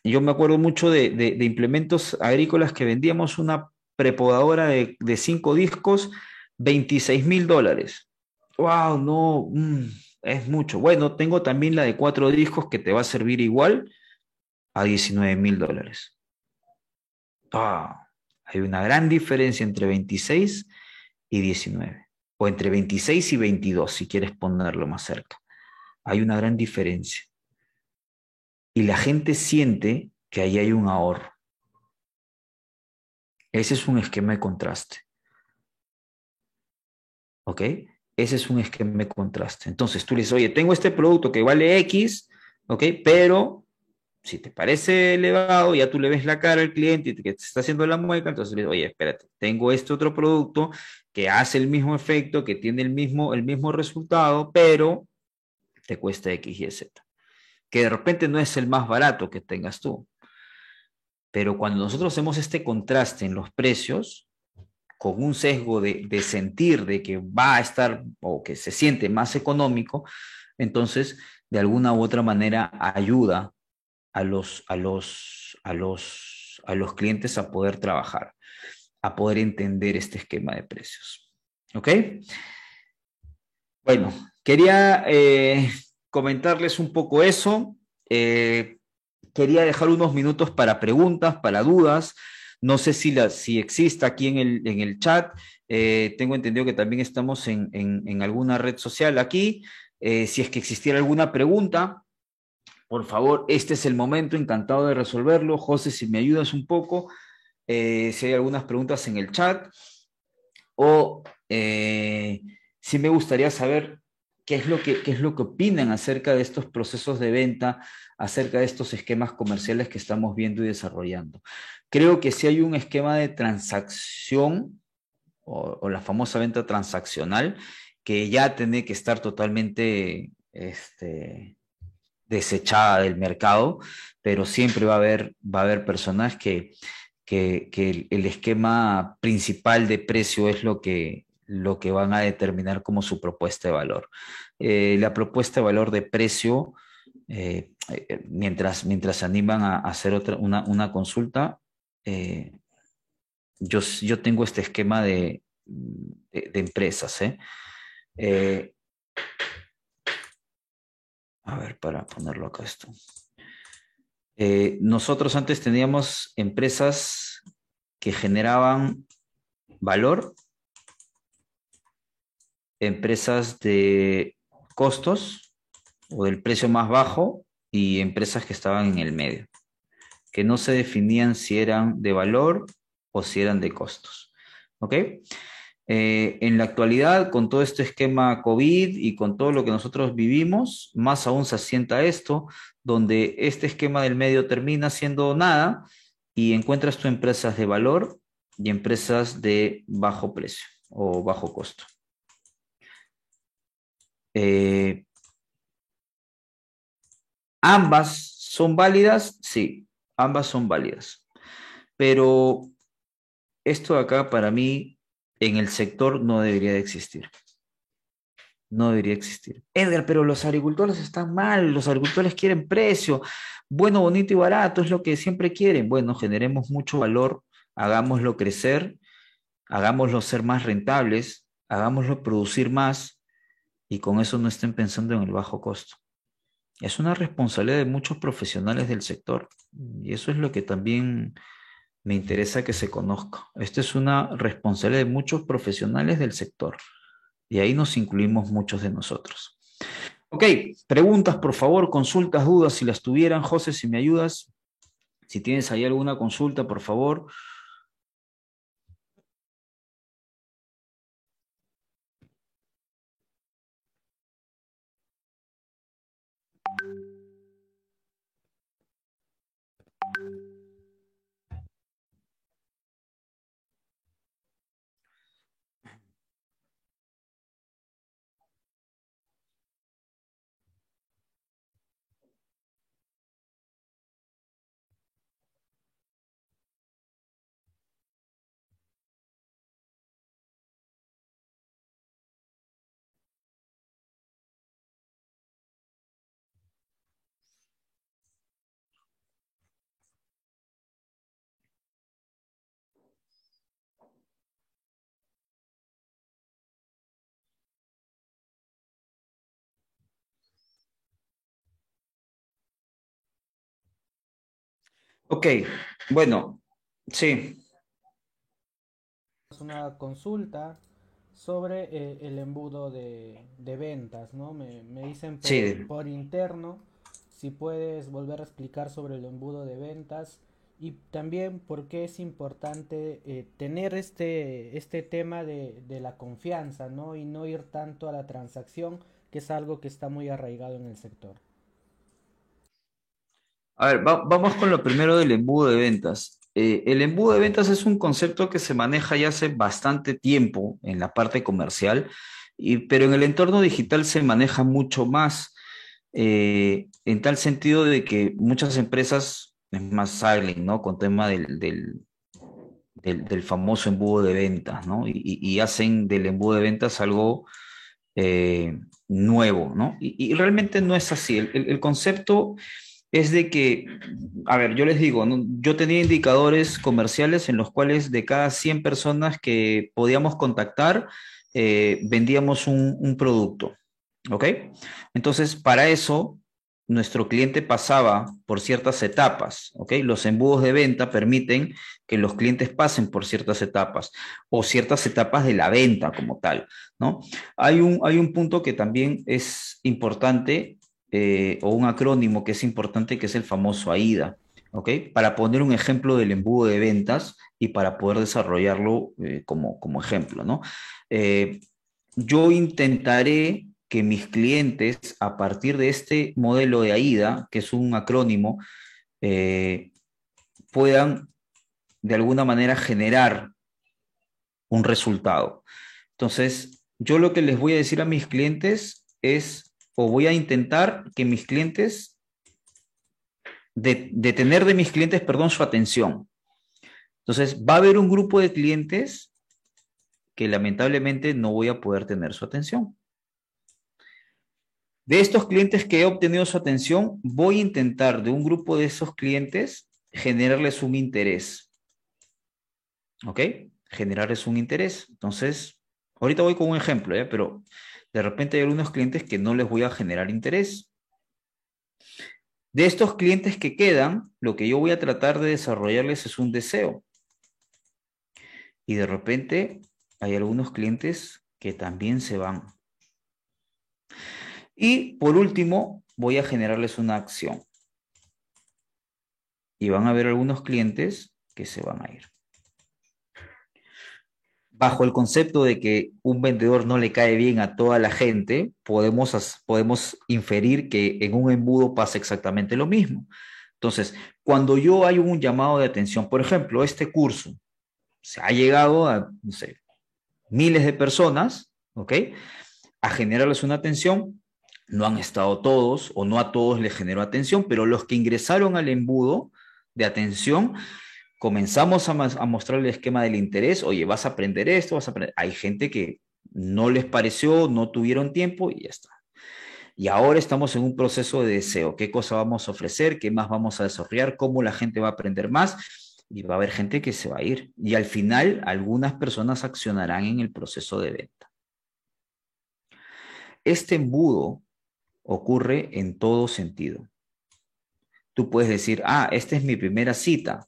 yo me acuerdo mucho de, implementos agrícolas que vendíamos una prepodadora de, cinco discos, 26 mil dólares. ¡Wow! No, mm, es mucho. Bueno, tengo también la de cuatro discos que te va a servir igual a 19 mil dólares. Ah, hay una gran diferencia entre 26 y 19, o entre 26 y 22, si quieres ponerlo más cerca. Hay una gran diferencia. Y la gente siente que ahí hay un ahorro. Ese es un esquema de contraste. ¿Ok? Ese es un esquema de contraste. Entonces tú le dices, oye, tengo este producto que vale X, ¿ok? Pero si te parece elevado, ya tú le ves la cara al cliente y que te está haciendo la mueca, entonces le dices, oye, espérate, tengo este otro producto que hace el mismo efecto, que tiene el mismo, el mismo resultado, pero te cuesta X y Z. Que de repente no es el más barato que tengas tú. Pero cuando nosotros hacemos este contraste en los precios, con un sesgo de, sentir de que va a estar o que se siente más económico, entonces de alguna u otra manera ayuda a los, a los, a los, a los clientes a poder trabajar, a poder entender este esquema de precios. ¿Ok? Bueno, quería eh, comentarles un poco eso. Eh, quería dejar unos minutos para preguntas, para dudas. No sé si, la, si existe aquí en el, en el chat. Eh, tengo entendido que también estamos en, en, alguna red social aquí. Si es que existiera alguna pregunta, por favor, este es el momento, encantado de resolverlo. José, si me ayudas un poco, eh, si hay algunas preguntas en el chat. O si me gustaría saber qué es, lo que, qué es lo que opinan acerca de estos procesos de venta acerca de estos esquemas comerciales que estamos viendo y desarrollando. Creo que si hay un esquema de transacción o, la famosa venta transaccional que ya tiene que estar totalmente este, desechada del mercado, pero siempre va a haber, va a haber personas que, que, el, esquema principal de precio es lo que, lo que van a determinar como su propuesta de valor. Eh, la propuesta de valor de precio eh, eh, mientras, mientras se animan a, hacer otra, una, consulta, eh, yo, yo tengo este esquema de, de, empresas. A ver, para ponerlo acá esto. nosotros antes teníamos empresas que generaban valor, empresas de costos, o del precio más bajo y empresas que estaban en el medio, que no se definían si eran de valor o si eran de costos. ¿Ok? Eh, en la actualidad, con todo este esquema COVID y con todo lo que nosotros vivimos, más aún se asienta esto, donde este esquema del medio termina siendo nada y encuentras tu empresas de valor y empresas de bajo precio o bajo costo. Eh, ¿Ambas son válidas? Sí, ambas son válidas. Pero esto acá para mí en el sector no debería de existir. No debería existir. Edgar, pero los agricultores están mal, los agricultores quieren precio, bueno, bonito y barato, es lo que siempre quieren. Bueno, generemos mucho valor, hagámoslo crecer, hagámoslo ser más rentables, hagámoslo producir más y con eso no estén pensando en el bajo costo. Es una responsabilidad de muchos profesionales del sector y eso es lo que también me interesa que se conozca. Esta es una responsabilidad de muchos profesionales del sector y ahí nos incluimos muchos de nosotros. Ok, preguntas, por favor, consultas, dudas, si las tuvieran. José, si me ayudas, si tienes ahí alguna consulta, por favor. Ok, bueno, sí. Una consulta sobre eh, el embudo de, de ventas, ¿no? Me, me dicen por, Sí, por interno si puedes volver a explicar sobre el embudo de ventas y también por qué es importante eh, tener este, este tema de, de la confianza, ¿no? Y no ir tanto a la transacción, que es algo que está muy arraigado en el sector. A ver, va- vamos con lo primero del embudo de ventas. Eh, el embudo de ventas es un concepto que se maneja ya hace bastante tiempo en la parte comercial, y, pero en el entorno digital se maneja mucho más, eh, en tal sentido de que muchas empresas, es más, salen, ¿no? Con tema del, del, famoso embudo de ventas, ¿no? Y, hacen del embudo de ventas algo eh, nuevo, ¿no? Y, realmente no es así. El concepto es de que, a ver, yo les digo. Yo tenía indicadores comerciales en los cuales de cada 100 personas que podíamos contactar, eh, vendíamos un, un producto, ¿ok? Entonces, para eso, nuestro cliente pasaba por ciertas etapas, ¿ok? Los embudos de venta permiten que los clientes pasen por ciertas etapas o ciertas etapas de la venta como tal, ¿no? Hay un, hay un punto que también es importante, eh, o un acrónimo que es importante, que es el famoso AIDA, ¿ok? Para poner un ejemplo del embudo de ventas y para poder desarrollarlo eh, como, como ejemplo, ¿no? Eh, yo intentaré que mis clientes, a partir de este modelo de AIDA, que es un acrónimo, puedan de alguna manera generar un resultado. Entonces, yo lo que les voy a decir a mis clientes es, o voy a intentar que mis clientes, de, de de mis clientes, perdón, su atención. Entonces, va a haber un grupo de clientes que lamentablemente no voy a poder tener su atención. De estos clientes que he obtenido su atención, voy a intentar de un grupo de esos clientes generarles un interés. ¿Ok? Generarles un interés. Entonces, ahorita voy con un ejemplo, ¿eh? pero de repente hay algunos clientes que no les voy a generar interés. De estos clientes que quedan, lo que yo voy a tratar de desarrollarles es un deseo. Y de repente hay algunos clientes que también se van. Y por último, voy a generarles una acción. Y van a haber algunos clientes que se van a ir. Bajo el concepto de que un vendedor no le cae bien a toda la gente, podemos, podemos inferir que en un embudo pasa exactamente lo mismo. Entonces, cuando yo hay un llamado de atención, por ejemplo, este curso, se ha llegado a, miles de personas, ¿ok? A generarles una atención, no han estado todos o no a todos les generó atención, pero los que ingresaron al embudo de atención, comenzamos a, mostrar el esquema del interés, oye, vas a aprender esto, vas a aprender. Hay gente que no les pareció, no tuvieron tiempo y ya está. Y ahora estamos en un proceso de deseo. ¿Qué cosa vamos a ofrecer? ¿Qué más vamos a desarrollar? ¿Cómo la gente va a aprender más? Y va a haber gente que se va a ir. Y al final, algunas personas accionarán en el proceso de venta. Este embudo ocurre en todo sentido. Tú puedes decir, ah, esta es mi primera cita,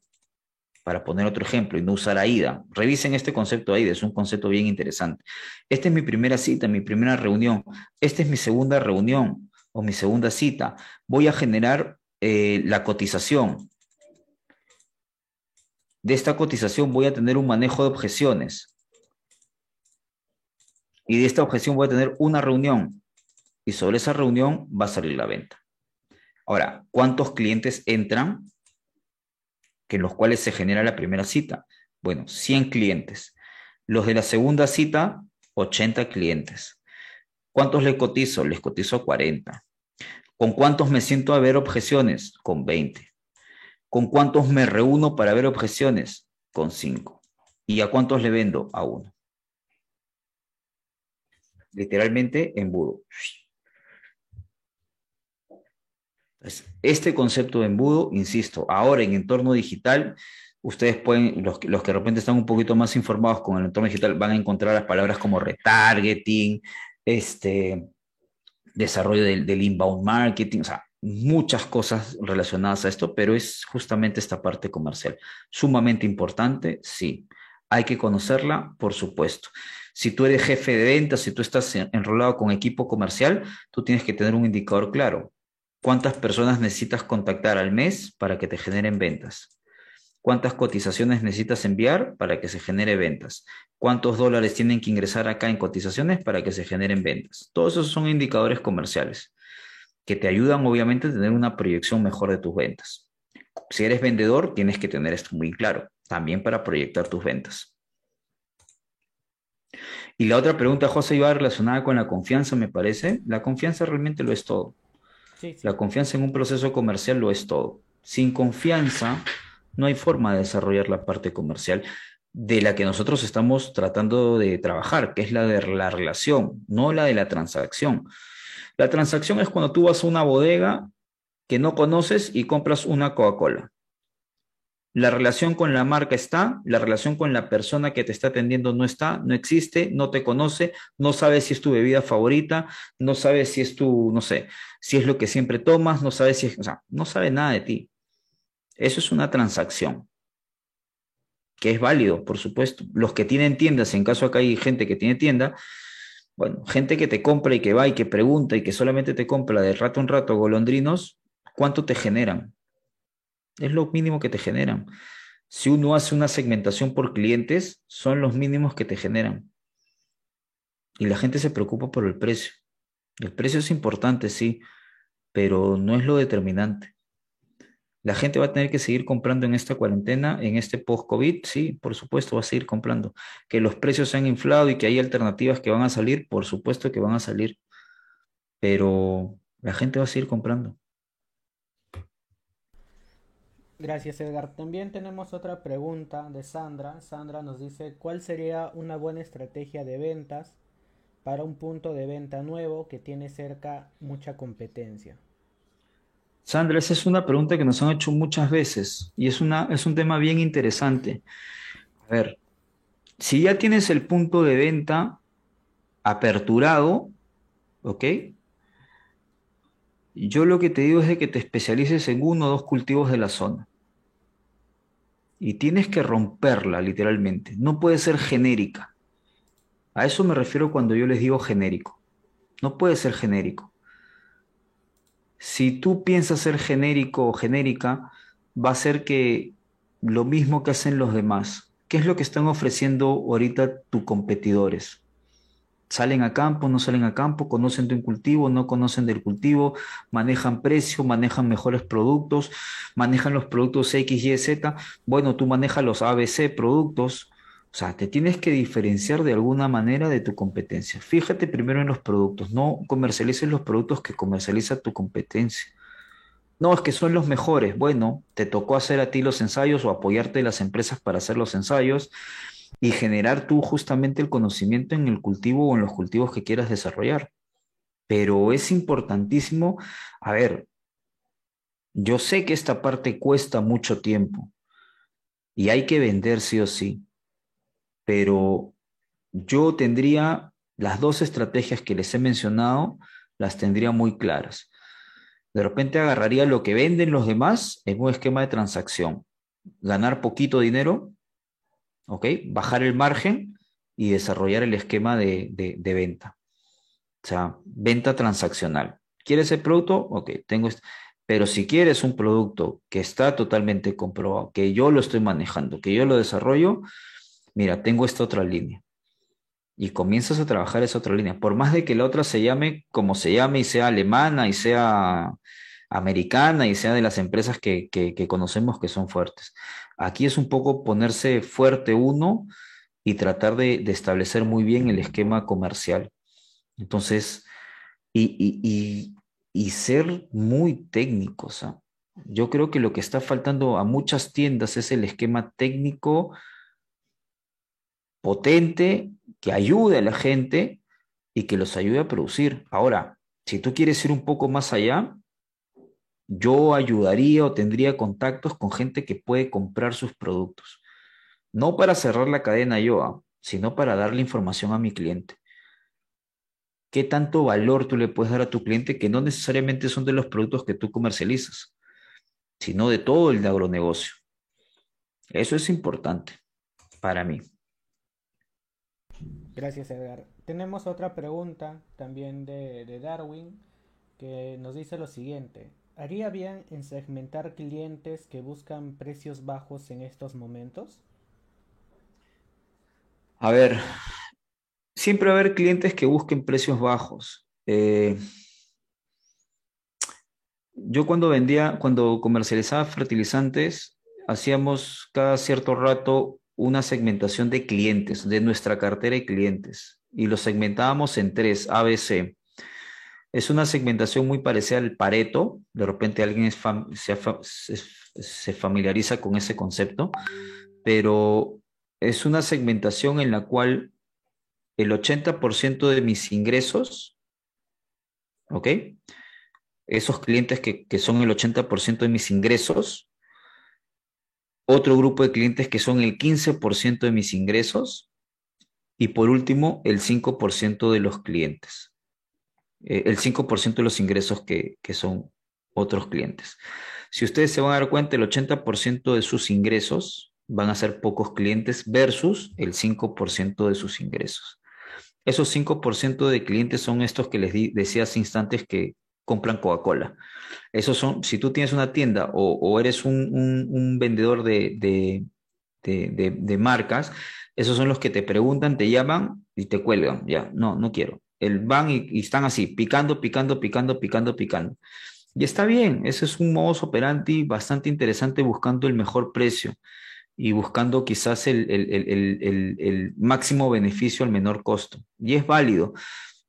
para poner otro ejemplo y no usar AIDA. Revisen este concepto AIDA, es un concepto bien interesante. Esta es mi primera cita, mi primera reunión. Esta es mi segunda reunión o mi segunda cita. Voy a generar eh, la cotización. De esta cotización voy a tener un manejo de objeciones. Y de esta objeción voy a tener una reunión. Y sobre esa reunión va a salir la venta. Ahora, ¿cuántos clientes entran que los cuales se genera la primera cita? Bueno, 100 clientes. Los de la segunda cita, 80 clientes. ¿Cuántos les cotizo? Les cotizo 40. ¿Con cuántos me siento a ver objeciones? Con 20. ¿Con cuántos me reúno para ver objeciones? Con 5. ¿Y a cuántos le vendo? A uno. Literalmente embudo. Este concepto de embudo, insisto, ahora en entorno digital, ustedes pueden, los, los, que de repente están un poquito más informados con el entorno digital, van a encontrar las palabras como retargeting, este, desarrollo del, inbound marketing, o sea, muchas cosas relacionadas a esto, pero es justamente esta parte comercial. Sumamente importante, sí. Hay que conocerla, por supuesto. Si tú eres jefe de ventas, si tú estás enrolado con equipo comercial, tú tienes que tener un indicador claro. ¿Cuántas personas necesitas contactar al mes para que te generen ventas? ¿Cuántas cotizaciones necesitas enviar para que se genere ventas? ¿Cuántos dólares tienen que ingresar acá en cotizaciones para que se generen ventas? Todos esos son indicadores comerciales que te ayudan obviamente a tener una proyección mejor de tus ventas. Si eres vendedor, tienes que tener esto muy claro, también para proyectar tus ventas. Y la otra pregunta, José, iba relacionada con la confianza, me parece. La confianza realmente lo es todo. La confianza en un proceso comercial lo es todo. Sin confianza, no hay forma de desarrollar la parte comercial de la que nosotros estamos tratando de trabajar, que es la de la relación, no la de la transacción. La transacción es cuando tú vas a una bodega que no conoces y compras una Coca-Cola. La relación con la marca está, la relación con la persona que te está atendiendo no está, no existe, no te conoce, no sabes si es tu bebida favorita, no sabes si es tu, no sé, si es lo que siempre tomas, no sabes si es, o sea, no sabe nada de ti. Eso es una transacción, que es válido, por supuesto. Los que tienen tiendas, en caso acá hay gente que tiene tienda, bueno, gente que te compra y que va y que pregunta y que solamente te compra de rato en rato golondrinos, ¿cuánto te generan? Es lo mínimo que te generan. Si uno hace una segmentación por clientes, son los mínimos que te generan. Y la gente se preocupa por el precio. El precio es importante, sí, pero no es lo determinante. La gente va a tener que seguir comprando en esta cuarentena, en este post-COVID, sí, por supuesto va a seguir comprando. Que los precios se han inflado y que hay alternativas que van a salir, por supuesto que van a salir. Pero la gente va a seguir comprando. Gracias Edgar. También tenemos otra pregunta de Sandra. Sandra nos dice, ¿cuál sería una buena estrategia de ventas para un punto de venta nuevo que tiene cerca mucha competencia? Sandra, esa es una pregunta que nos han hecho muchas veces y es, una, es un tema bien interesante. A ver, si ya tienes el punto de venta aperturado, ¿ok? Yo lo que te digo es que te especialices en uno o dos cultivos de la zona. Y tienes que romperla, literalmente. No puede ser genérica. A eso me refiero cuando yo les digo genérico. No puede ser genérico si tú piensas ser genérico o genérica, va a ser que lo mismo que hacen los demás. ¿Qué es lo que están ofreciendo ahorita tus competidores? Salen a campo, no salen a campo, conocen de un cultivo, no conocen del cultivo, manejan precio, manejan mejores productos, manejan los productos X, Y, Z. Bueno, tú manejas los ABC productos, o sea, te tienes que diferenciar de alguna manera de tu competencia. Fíjate primero en los productos, no comercialices los productos que comercializa tu competencia. No, es que son los mejores. Bueno, te tocó hacer a ti los ensayos o apoyarte de las empresas para hacer los ensayos y generar tú justamente el conocimiento en el cultivo o en los cultivos que quieras desarrollar. Pero es importantísimo, a ver, yo sé que esta parte cuesta mucho tiempo y hay que vender sí o sí pero yo tendría las dos estrategias que les he mencionado, las tendría muy claras. De repente agarraría lo que venden los demás en un esquema de transacción, ganar poquito dinero, ¿ok? Bajar el margen y desarrollar el esquema de, de venta. O sea, venta transaccional. ¿Quieres el producto? Ok, tengo este. Pero si quieres un producto que está totalmente comprobado, que yo lo estoy manejando, que yo lo desarrollo, mira, tengo esta otra línea. Y comienzas a trabajar esa otra línea. Por más de que la otra se llame como se llame y sea alemana y sea americana y sea de las empresas que, conocemos que son fuertes. Aquí es un poco ponerse fuerte uno y tratar de, establecer muy bien el esquema comercial. Entonces, y, y ser muy técnicos. ¿ah? Yo creo que lo que está faltando a muchas tiendas es el esquema técnico potente, que ayude a la gente y que los ayude a producir. Ahora, si tú quieres ir un poco más allá, yo ayudaría o tendría contactos con gente que puede comprar sus productos. No para cerrar la cadena yo, ah, sino para darle información a mi cliente. qué tanto valor tú le puedes dar a tu cliente que no necesariamente son de los productos que tú comercializas, sino de todo el agronegocio. Eso es importante para mí. Gracias, Edgar. Tenemos otra pregunta también de, de Darwin que nos dice lo siguiente. ¿Haría bien en segmentar clientes que buscan precios bajos en estos momentos? A ver, siempre va a haber clientes que busquen precios bajos. Eh, yo cuando vendía, cuando comercializaba fertilizantes, hacíamos cada cierto rato una segmentación de clientes, de nuestra cartera de clientes, y los segmentábamos en tres, ABC. Es una segmentación muy parecida al Pareto, de repente alguien se familiariza con ese concepto, pero es una segmentación en la cual el 80% de mis ingresos, ¿ok? Esos clientes que, son el 80% de mis ingresos, otro grupo de clientes que son el 15% de mis ingresos y por último el 5% de los clientes, eh, el 5% de los ingresos que, que son otros clientes. Si ustedes se van a dar cuenta, el 80% de sus ingresos van a ser pocos clientes versus el 5% de sus ingresos. Esos 5% de clientes son estos que les decía hace instantes que compran Coca-Cola. Esos son, si tú tienes una tienda o, eres un, vendedor de, de, marcas, esos son los que te preguntan, te llaman y te cuelgan. Ya, no, no quiero. El van y, están así, picando, picando, picando, picando, picando. Y está bien, ese es un modus operandi bastante interesante buscando el mejor precio y buscando quizás el, máximo beneficio al menor costo. Y es válido.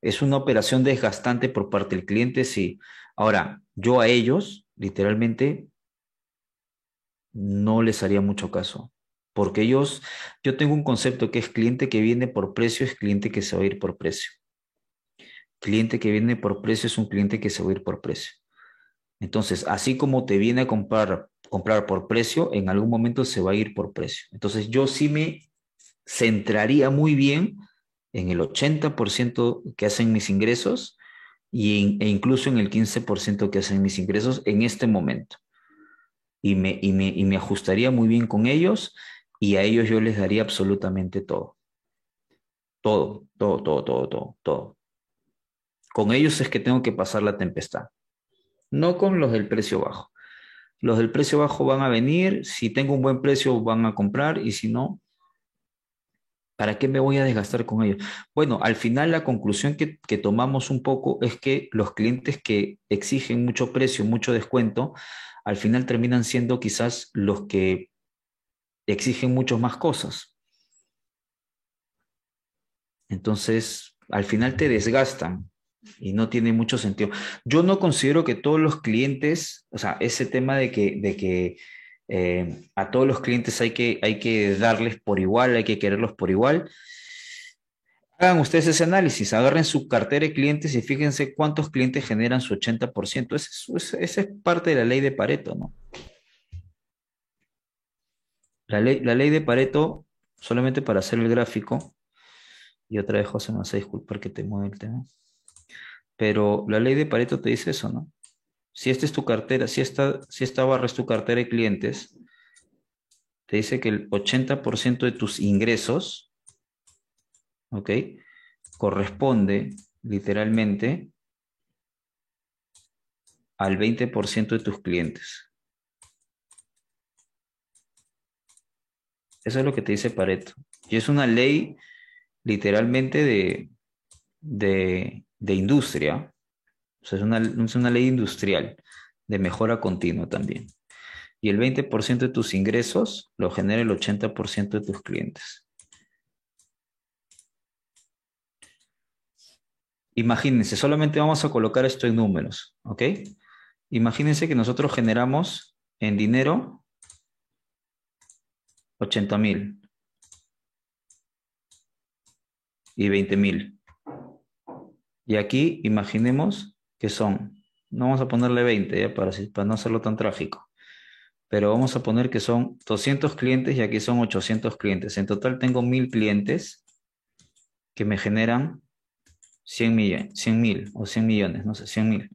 Es una operación desgastante por parte del cliente, sí. Ahora, yo a ellos, literalmente, no les haría mucho caso. Porque ellos, yo tengo un concepto que es cliente que viene por precio, es cliente que se va a ir por precio. Cliente que viene por precio es un cliente que se va a ir por precio. Entonces, así como te viene a comprar comprar por precio, en algún momento se va a ir por precio. Entonces yo sí me centraría muy bien en el 80% que hacen mis ingresos y e incluso en el 15% que hacen mis ingresos en este momento. Y me, y, me, y me ajustaría muy bien con ellos y a ellos yo les daría absolutamente todo. Todo, todo, todo, todo, todo, todo. Con ellos es que tengo que pasar la tempestad, no con los del precio bajo. Los del precio bajo van a venir, si tengo un buen precio van a comprar y si no, ¿para qué me voy a desgastar con ellos? Bueno, al final la conclusión que, tomamos un poco es que los clientes que exigen mucho precio, mucho descuento, al final terminan siendo quizás los que exigen mucho más cosas. Entonces, al final te desgastan y no tiene mucho sentido. Yo no considero que todos los clientes, o sea, ese tema de que, de que eh, a todos los clientes hay que, hay que darles por igual, hay que quererlos por igual. Hagan ustedes ese análisis, agarren su cartera de clientes y fíjense cuántos clientes generan su 80%. Esa es, parte de la ley de Pareto, ¿no? La ley, la ley de Pareto, solamente para hacer el gráfico, y otra vez José, me hace disculpar que te mueve el tema. Pero la ley de Pareto te dice eso, ¿no? Si esta es tu cartera, si esta, si esta barra es tu cartera de clientes, te dice que el 80% de tus ingresos, ¿ok? Corresponde literalmente al 20% de tus clientes. Eso es lo que te dice Pareto. Y es una ley literalmente de, de, de industria, o sea, es una, es una ley industrial de mejora continua también. Y el 20% de tus ingresos lo genera el 80% de tus clientes. Imagínense, solamente vamos a colocar esto en números, ¿ok? Imagínense que nosotros generamos en dinero 80 mil y 20 mil. Y aquí imaginemos que son, no vamos a ponerle 20 Para, para no hacerlo tan trágico, pero vamos a poner que son 200 clientes y aquí son 800 clientes. En total tengo 1000 clientes que me generan 100 millones, 100 mil o 100 millones, no sé, 100 mil.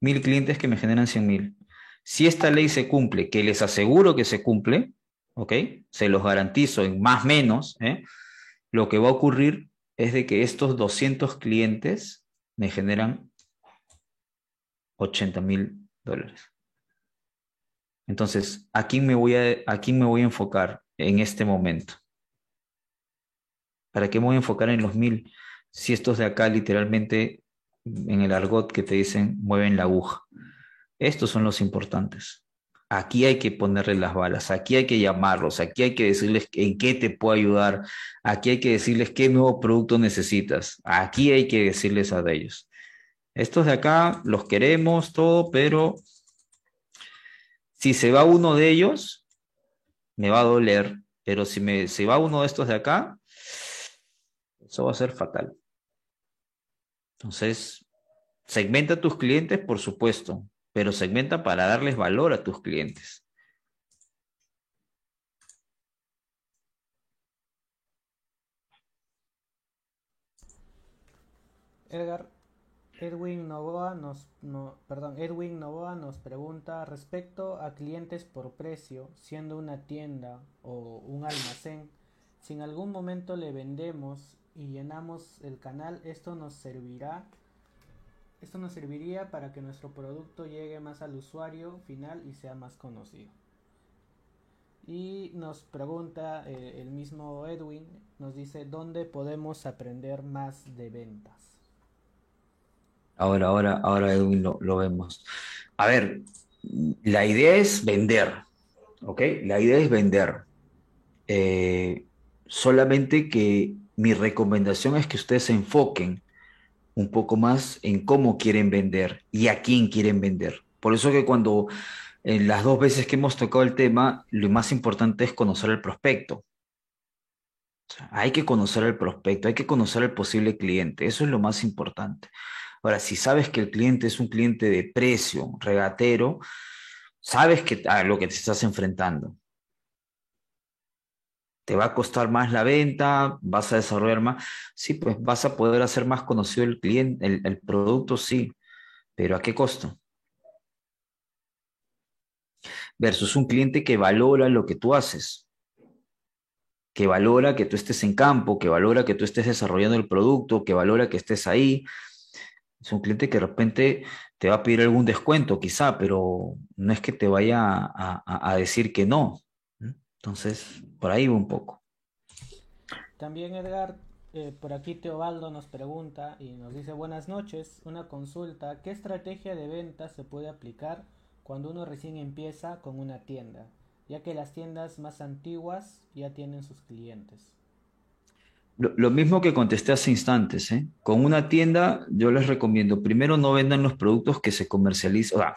Mil clientes que me generan 100 mil. Si esta ley se cumple, que les aseguro que se cumple, ¿ok? Se los garantizo en más o menos, ¿eh? Lo que va a ocurrir es de que estos 200 clientes me generan 80 mil dólares. Entonces, ¿a quién, me voy a, ¿a quién me voy a enfocar en este momento? ¿Para qué me voy a enfocar en los mil si estos de acá literalmente en el argot que te dicen mueven la aguja? Estos son los importantes. Aquí hay que ponerle las balas, aquí hay que llamarlos, aquí hay que decirles en qué te puedo ayudar, aquí hay que decirles qué nuevo producto necesitas, aquí hay que decirles a ellos. Estos de acá los queremos, todo, pero si se va uno de ellos, me va a doler, pero si me, se va uno de estos de acá, eso va a ser fatal. Entonces, segmenta a tus clientes, por supuesto, pero segmenta para darles valor a tus clientes. Edgar, Edwin Novoa nos, perdón, Edwin Novoa nos pregunta respecto a clientes por precio, siendo una tienda o un almacén, si en algún momento le vendemos y llenamos el canal, esto nos servirá esto nos serviría para que nuestro producto llegue más al usuario final y sea más conocido. Y nos pregunta eh, el mismo Edwin, nos dice, ¿dónde podemos aprender más de ventas? Ahora, ahora, ahora Edwin lo, vemos. A ver, la idea es vender, ¿ok? La idea es vender. Eh, solamente que mi recomendación es que ustedes se enfoquen un poco más en cómo quieren vender y a quién quieren vender. Por eso que cuando en las dos veces que hemos tocado el tema, lo más importante es conocer el prospecto. hay que conocer el prospecto, hay que conocer al posible cliente, eso es lo más importante. Ahora, si sabes que el cliente es un cliente de precio, regatero, sabes que, a lo que te estás enfrentando te va a costar más la venta, vas a desarrollar más, sí, pues vas a poder hacer más conocido el cliente, el, producto, sí, pero ¿a qué costo? Versus un cliente que valora lo que tú haces, que valora que tú estés en campo, que valora que tú estés desarrollando el producto, que valora que estés ahí. Es un cliente que de repente te va a pedir algún descuento, quizá, pero no es que te vaya a decir que no. Entonces, por ahí va un poco. También Edgar, eh, por aquí Teobaldo nos pregunta y nos dice buenas noches, una consulta, ¿qué estrategia de venta se puede aplicar cuando uno recién empieza con una tienda? Ya que las tiendas más antiguas ya tienen sus clientes. Lo, mismo que contesté hace instantes, ¿eh? Con una tienda yo les recomiendo, primero no vendan los productos que se comercializan,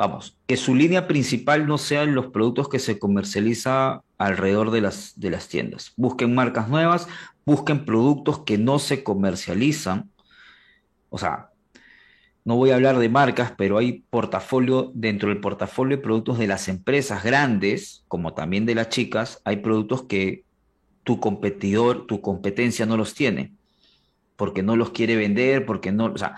vamos, que su línea principal no sean los productos que se comercializa alrededor de las, de las tiendas. Busquen marcas nuevas, busquen productos que no se comercializan. O sea, no voy a hablar de marcas, pero hay portafolio, dentro del portafolio de productos de las empresas grandes, como también de las chicas, hay productos que tu competidor, tu competencia no los tiene, porque no los quiere vender, porque no, o sea,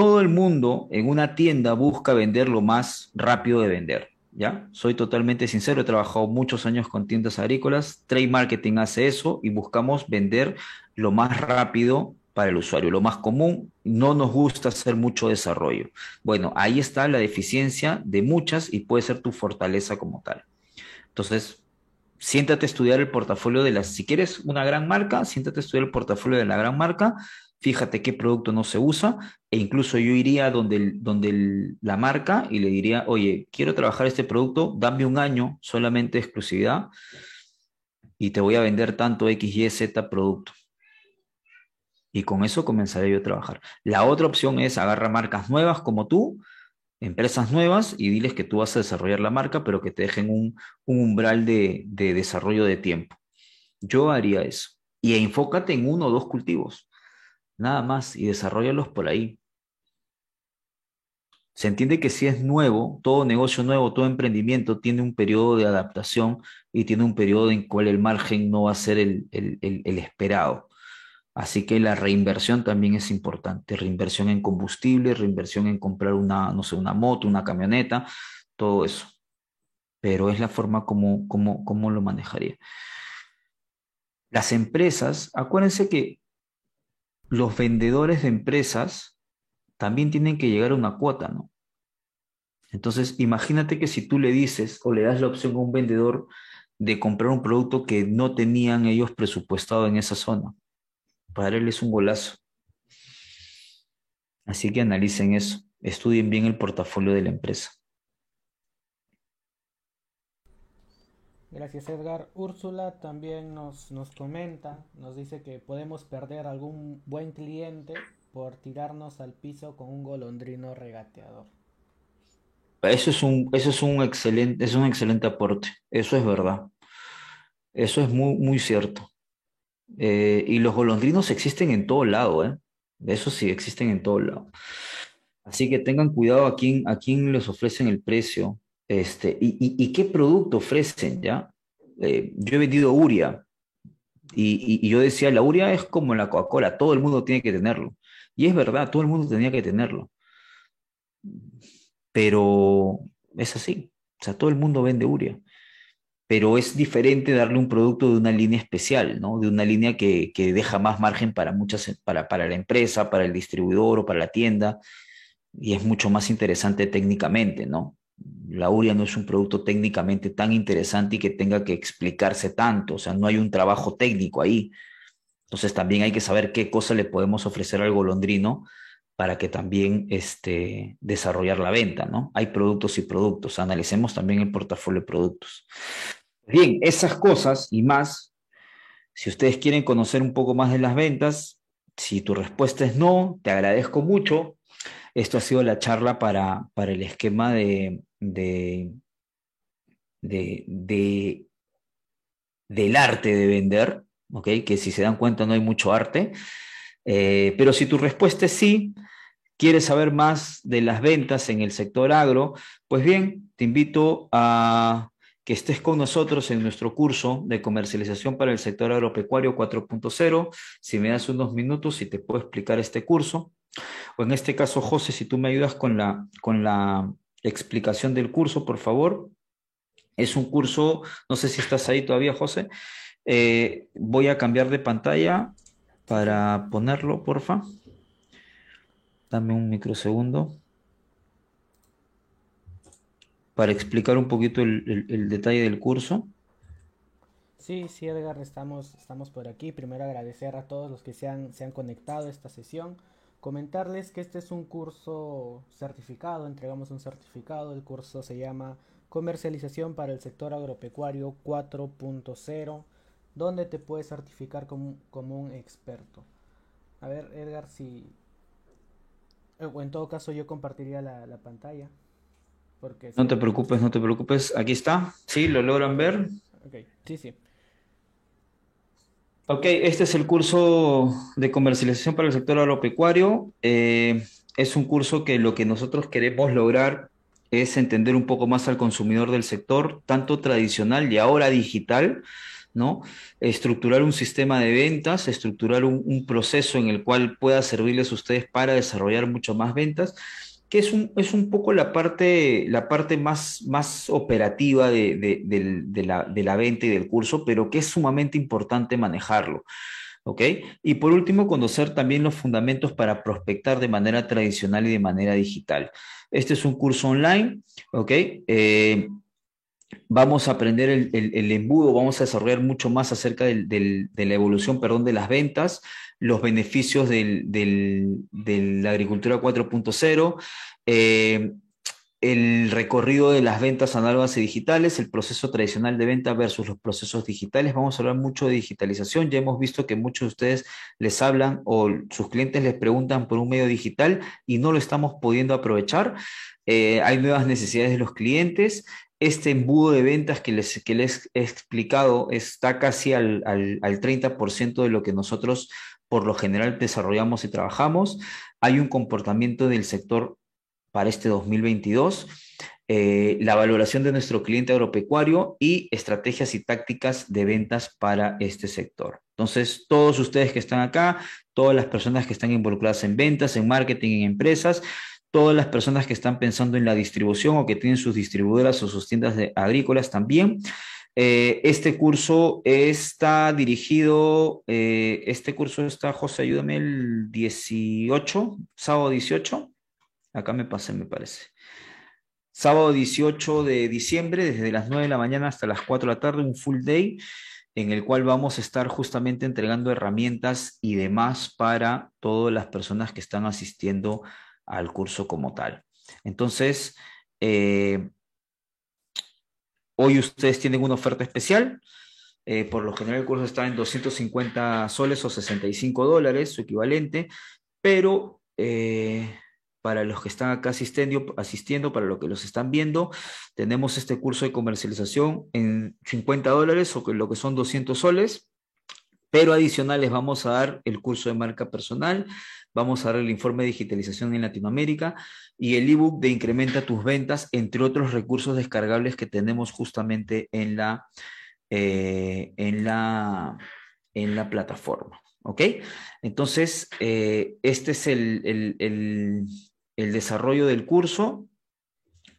todo el mundo en una tienda busca vender lo más rápido de vender. ¿Ya? Soy totalmente sincero, he trabajado muchos años con tiendas agrícolas, Trade Marketing hace eso y buscamos vender lo más rápido para el usuario, lo más común, no nos gusta hacer mucho desarrollo. Bueno, ahí está la deficiencia de muchas y puede ser tu fortaleza como tal. Entonces, siéntate a estudiar el portafolio de las, si quieres una gran marca, siéntate a estudiar el portafolio de la gran marca fíjate qué producto no se usa, e incluso yo iría donde, donde la marca y le diría, oye, quiero trabajar este producto, dame un año solamente de exclusividad y te voy a vender tanto X, Y, Z producto. Y con eso comenzaré yo a trabajar. La otra opción es agarrar marcas nuevas como tú, empresas nuevas, y diles que tú vas a desarrollar la marca, pero que te dejen un, umbral de, de desarrollo de tiempo. Yo haría eso. Y enfócate en uno o dos cultivos nada más, y desarrollalos por ahí. Se entiende que si es nuevo, todo negocio nuevo, todo emprendimiento tiene un periodo de adaptación y tiene un periodo en cual el margen no va a ser el, esperado. Así que la reinversión también es importante, reinversión en combustible, reinversión en comprar una, no sé, una moto, una camioneta, todo eso. Pero es la forma como, como, como lo manejaría. Las empresas, acuérdense que los vendedores de empresas también tienen que llegar a una cuota, ¿no? Entonces, imagínate que si tú le dices o le das la opción a un vendedor de comprar un producto que no tenían ellos presupuestado en esa zona, para él es un golazo. Así que analicen eso, estudien bien el portafolio de la empresa. Gracias Edgar. Úrsula también nos, nos comenta, nos dice que podemos perder algún buen cliente por tirarnos al piso con un golondrino regateador. Eso es un, eso es un excelente, es un excelente aporte, eso es verdad. Eso es muy, muy cierto. Eh, y los golondrinos existen en todo lado, ¿eh? Eso sí, existen en todo lado. Así que tengan cuidado a quién, a quién les ofrecen el precio este, y, qué producto ofrecen, ¿ya? Eh, yo he vendido Uria y, y, yo decía, la Uria es como la Coca-Cola, todo el mundo tiene que tenerlo. Y es verdad, todo el mundo tenía que tenerlo. Pero es así, o sea, todo el mundo vende Uria pero es diferente darle un producto de una línea especial, ¿no? De una línea que, deja más margen para muchas, para, para, la empresa, para el distribuidor o para la tienda, y es mucho más interesante técnicamente, ¿no? La URIA no es un producto técnicamente tan interesante y que tenga que explicarse tanto, o sea, no hay un trabajo técnico ahí. Entonces también hay que saber qué cosa le podemos ofrecer al golondrino para que también este, desarrollar la venta, ¿no? Hay productos y productos, analicemos también el portafolio de productos. Bien, esas cosas y más, si ustedes quieren conocer un poco más de las ventas, si tu respuesta es no, te agradezco mucho. Esto ha sido la charla para, para el esquema de, de, de, del arte de vender, ¿ok? Que si se dan cuenta no hay mucho arte. Eh, pero si tu respuesta es sí, quieres saber más de las ventas en el sector agro, pues bien, te invito a que estés con nosotros en nuestro curso de comercialización para el sector agropecuario 4.0. Si me das unos minutos y te puedo explicar este curso. O en este caso, José, si tú me ayudas con la, con la explicación del curso, por favor. Es un curso, no sé si estás ahí todavía, José. Eh, voy a cambiar de pantalla para ponerlo, porfa. Dame un microsegundo para explicar un poquito el, detalle del curso. Sí, sí, Edgar, estamos, estamos por aquí. Primero agradecer a todos los que se han, se han conectado a esta sesión. Comentarles que este es un curso certificado, entregamos un certificado. El curso se llama Comercialización para el sector agropecuario 4.0, donde te puedes certificar como, un experto. A ver, Edgar, si... O en todo caso yo compartiría la, la pantalla no te preocupes, no te preocupes. Aquí está. ¿Sí? ¿Lo logran ver? Ok, sí, sí. Ok, este es el curso de comercialización para el sector agropecuario. Eh, es un curso que lo que nosotros queremos lograr es entender un poco más al consumidor del sector, tanto tradicional y ahora digital, ¿no? Estructurar un sistema de ventas, estructurar un, un proceso en el cual pueda servirles a ustedes para desarrollar mucho más ventas que es un, es un poco la parte, la parte más, más operativa de, la, de, la, venta y del curso, pero que es sumamente importante manejarlo. Y por último, conocer también los fundamentos para prospectar de manera tradicional y de manera digital. Este es un curso online, ¿ok? Eh, vamos a aprender el, embudo, vamos a desarrollar mucho más acerca de la evolución, perdón, de las ventas, los beneficios de la agricultura 4.0, eh, el recorrido de las ventas análogas y digitales, el proceso tradicional de venta versus los procesos digitales. Vamos a hablar mucho de digitalización. Ya hemos visto que muchos de ustedes les hablan o sus clientes les preguntan por un medio digital y no lo estamos pudiendo aprovechar. Eh, hay nuevas necesidades de los clientes. Este embudo de ventas que les, que les he explicado está casi al, al, al 30% de lo que nosotros por lo general desarrollamos y trabajamos. Hay un comportamiento del sector para este 2022, eh, la valoración de nuestro cliente agropecuario y estrategias y tácticas de ventas para este sector. Entonces, todos ustedes que están acá, todas las personas que están involucradas en ventas, en marketing, en empresas, todas las personas que están pensando en la distribución o que tienen sus distribuidoras o sus tiendas agrícolas también. Eh, este curso está dirigido, eh, este curso está, José, ayúdame, el 18, sábado 18. Acá me pasé, me parece. Sábado 18 de diciembre, desde las 9 de la mañana hasta las 4 de la tarde, un full day en el cual vamos a estar justamente entregando herramientas y demás para todas las personas que están asistiendo al curso como tal. Entonces, eh, hoy ustedes tienen una oferta especial. Eh, por lo general el curso está en 250 soles o 65 dólares, su equivalente, pero eh, para los que están acá asistiendo, asistiendo, para los que los están viendo, tenemos este curso de comercialización en 50 dólares o lo que son 200 soles, pero adicionales vamos a dar el curso de marca personal, vamos a dar el informe de digitalización en Latinoamérica y el ebook de Incrementa tus ventas, entre otros recursos descargables que tenemos justamente en la, eh, en la, en la plataforma. ¿Ok? Entonces, eh, este es el, el desarrollo del curso.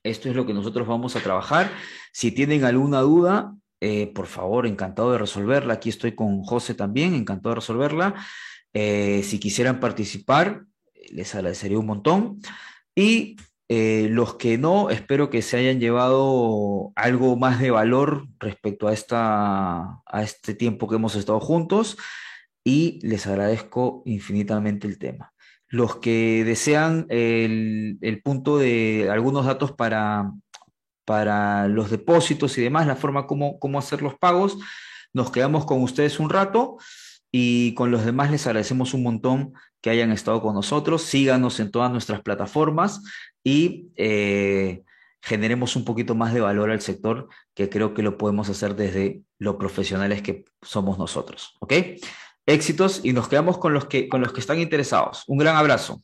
Esto es lo que nosotros vamos a trabajar. Si tienen alguna duda, eh, por favor, encantado de resolverla. Aquí estoy con José también, encantado de resolverla. Eh, si quisieran participar, les agradecería un montón. Y eh, los que no, espero que se hayan llevado algo más de valor respecto a, esta, a este tiempo que hemos estado juntos. Y les agradezco infinitamente el tema. Los que desean el, punto de algunos datos para, para los depósitos y demás, la forma como, cómo hacer los pagos, nos quedamos con ustedes un rato y con los demás les agradecemos un montón que hayan estado con nosotros. Síganos en todas nuestras plataformas y eh, generemos un poquito más de valor al sector, que creo que lo podemos hacer desde lo profesionales que somos nosotros. ¿Ok? éxitos y nos quedamos con los que, con los que están interesados. Un gran abrazo.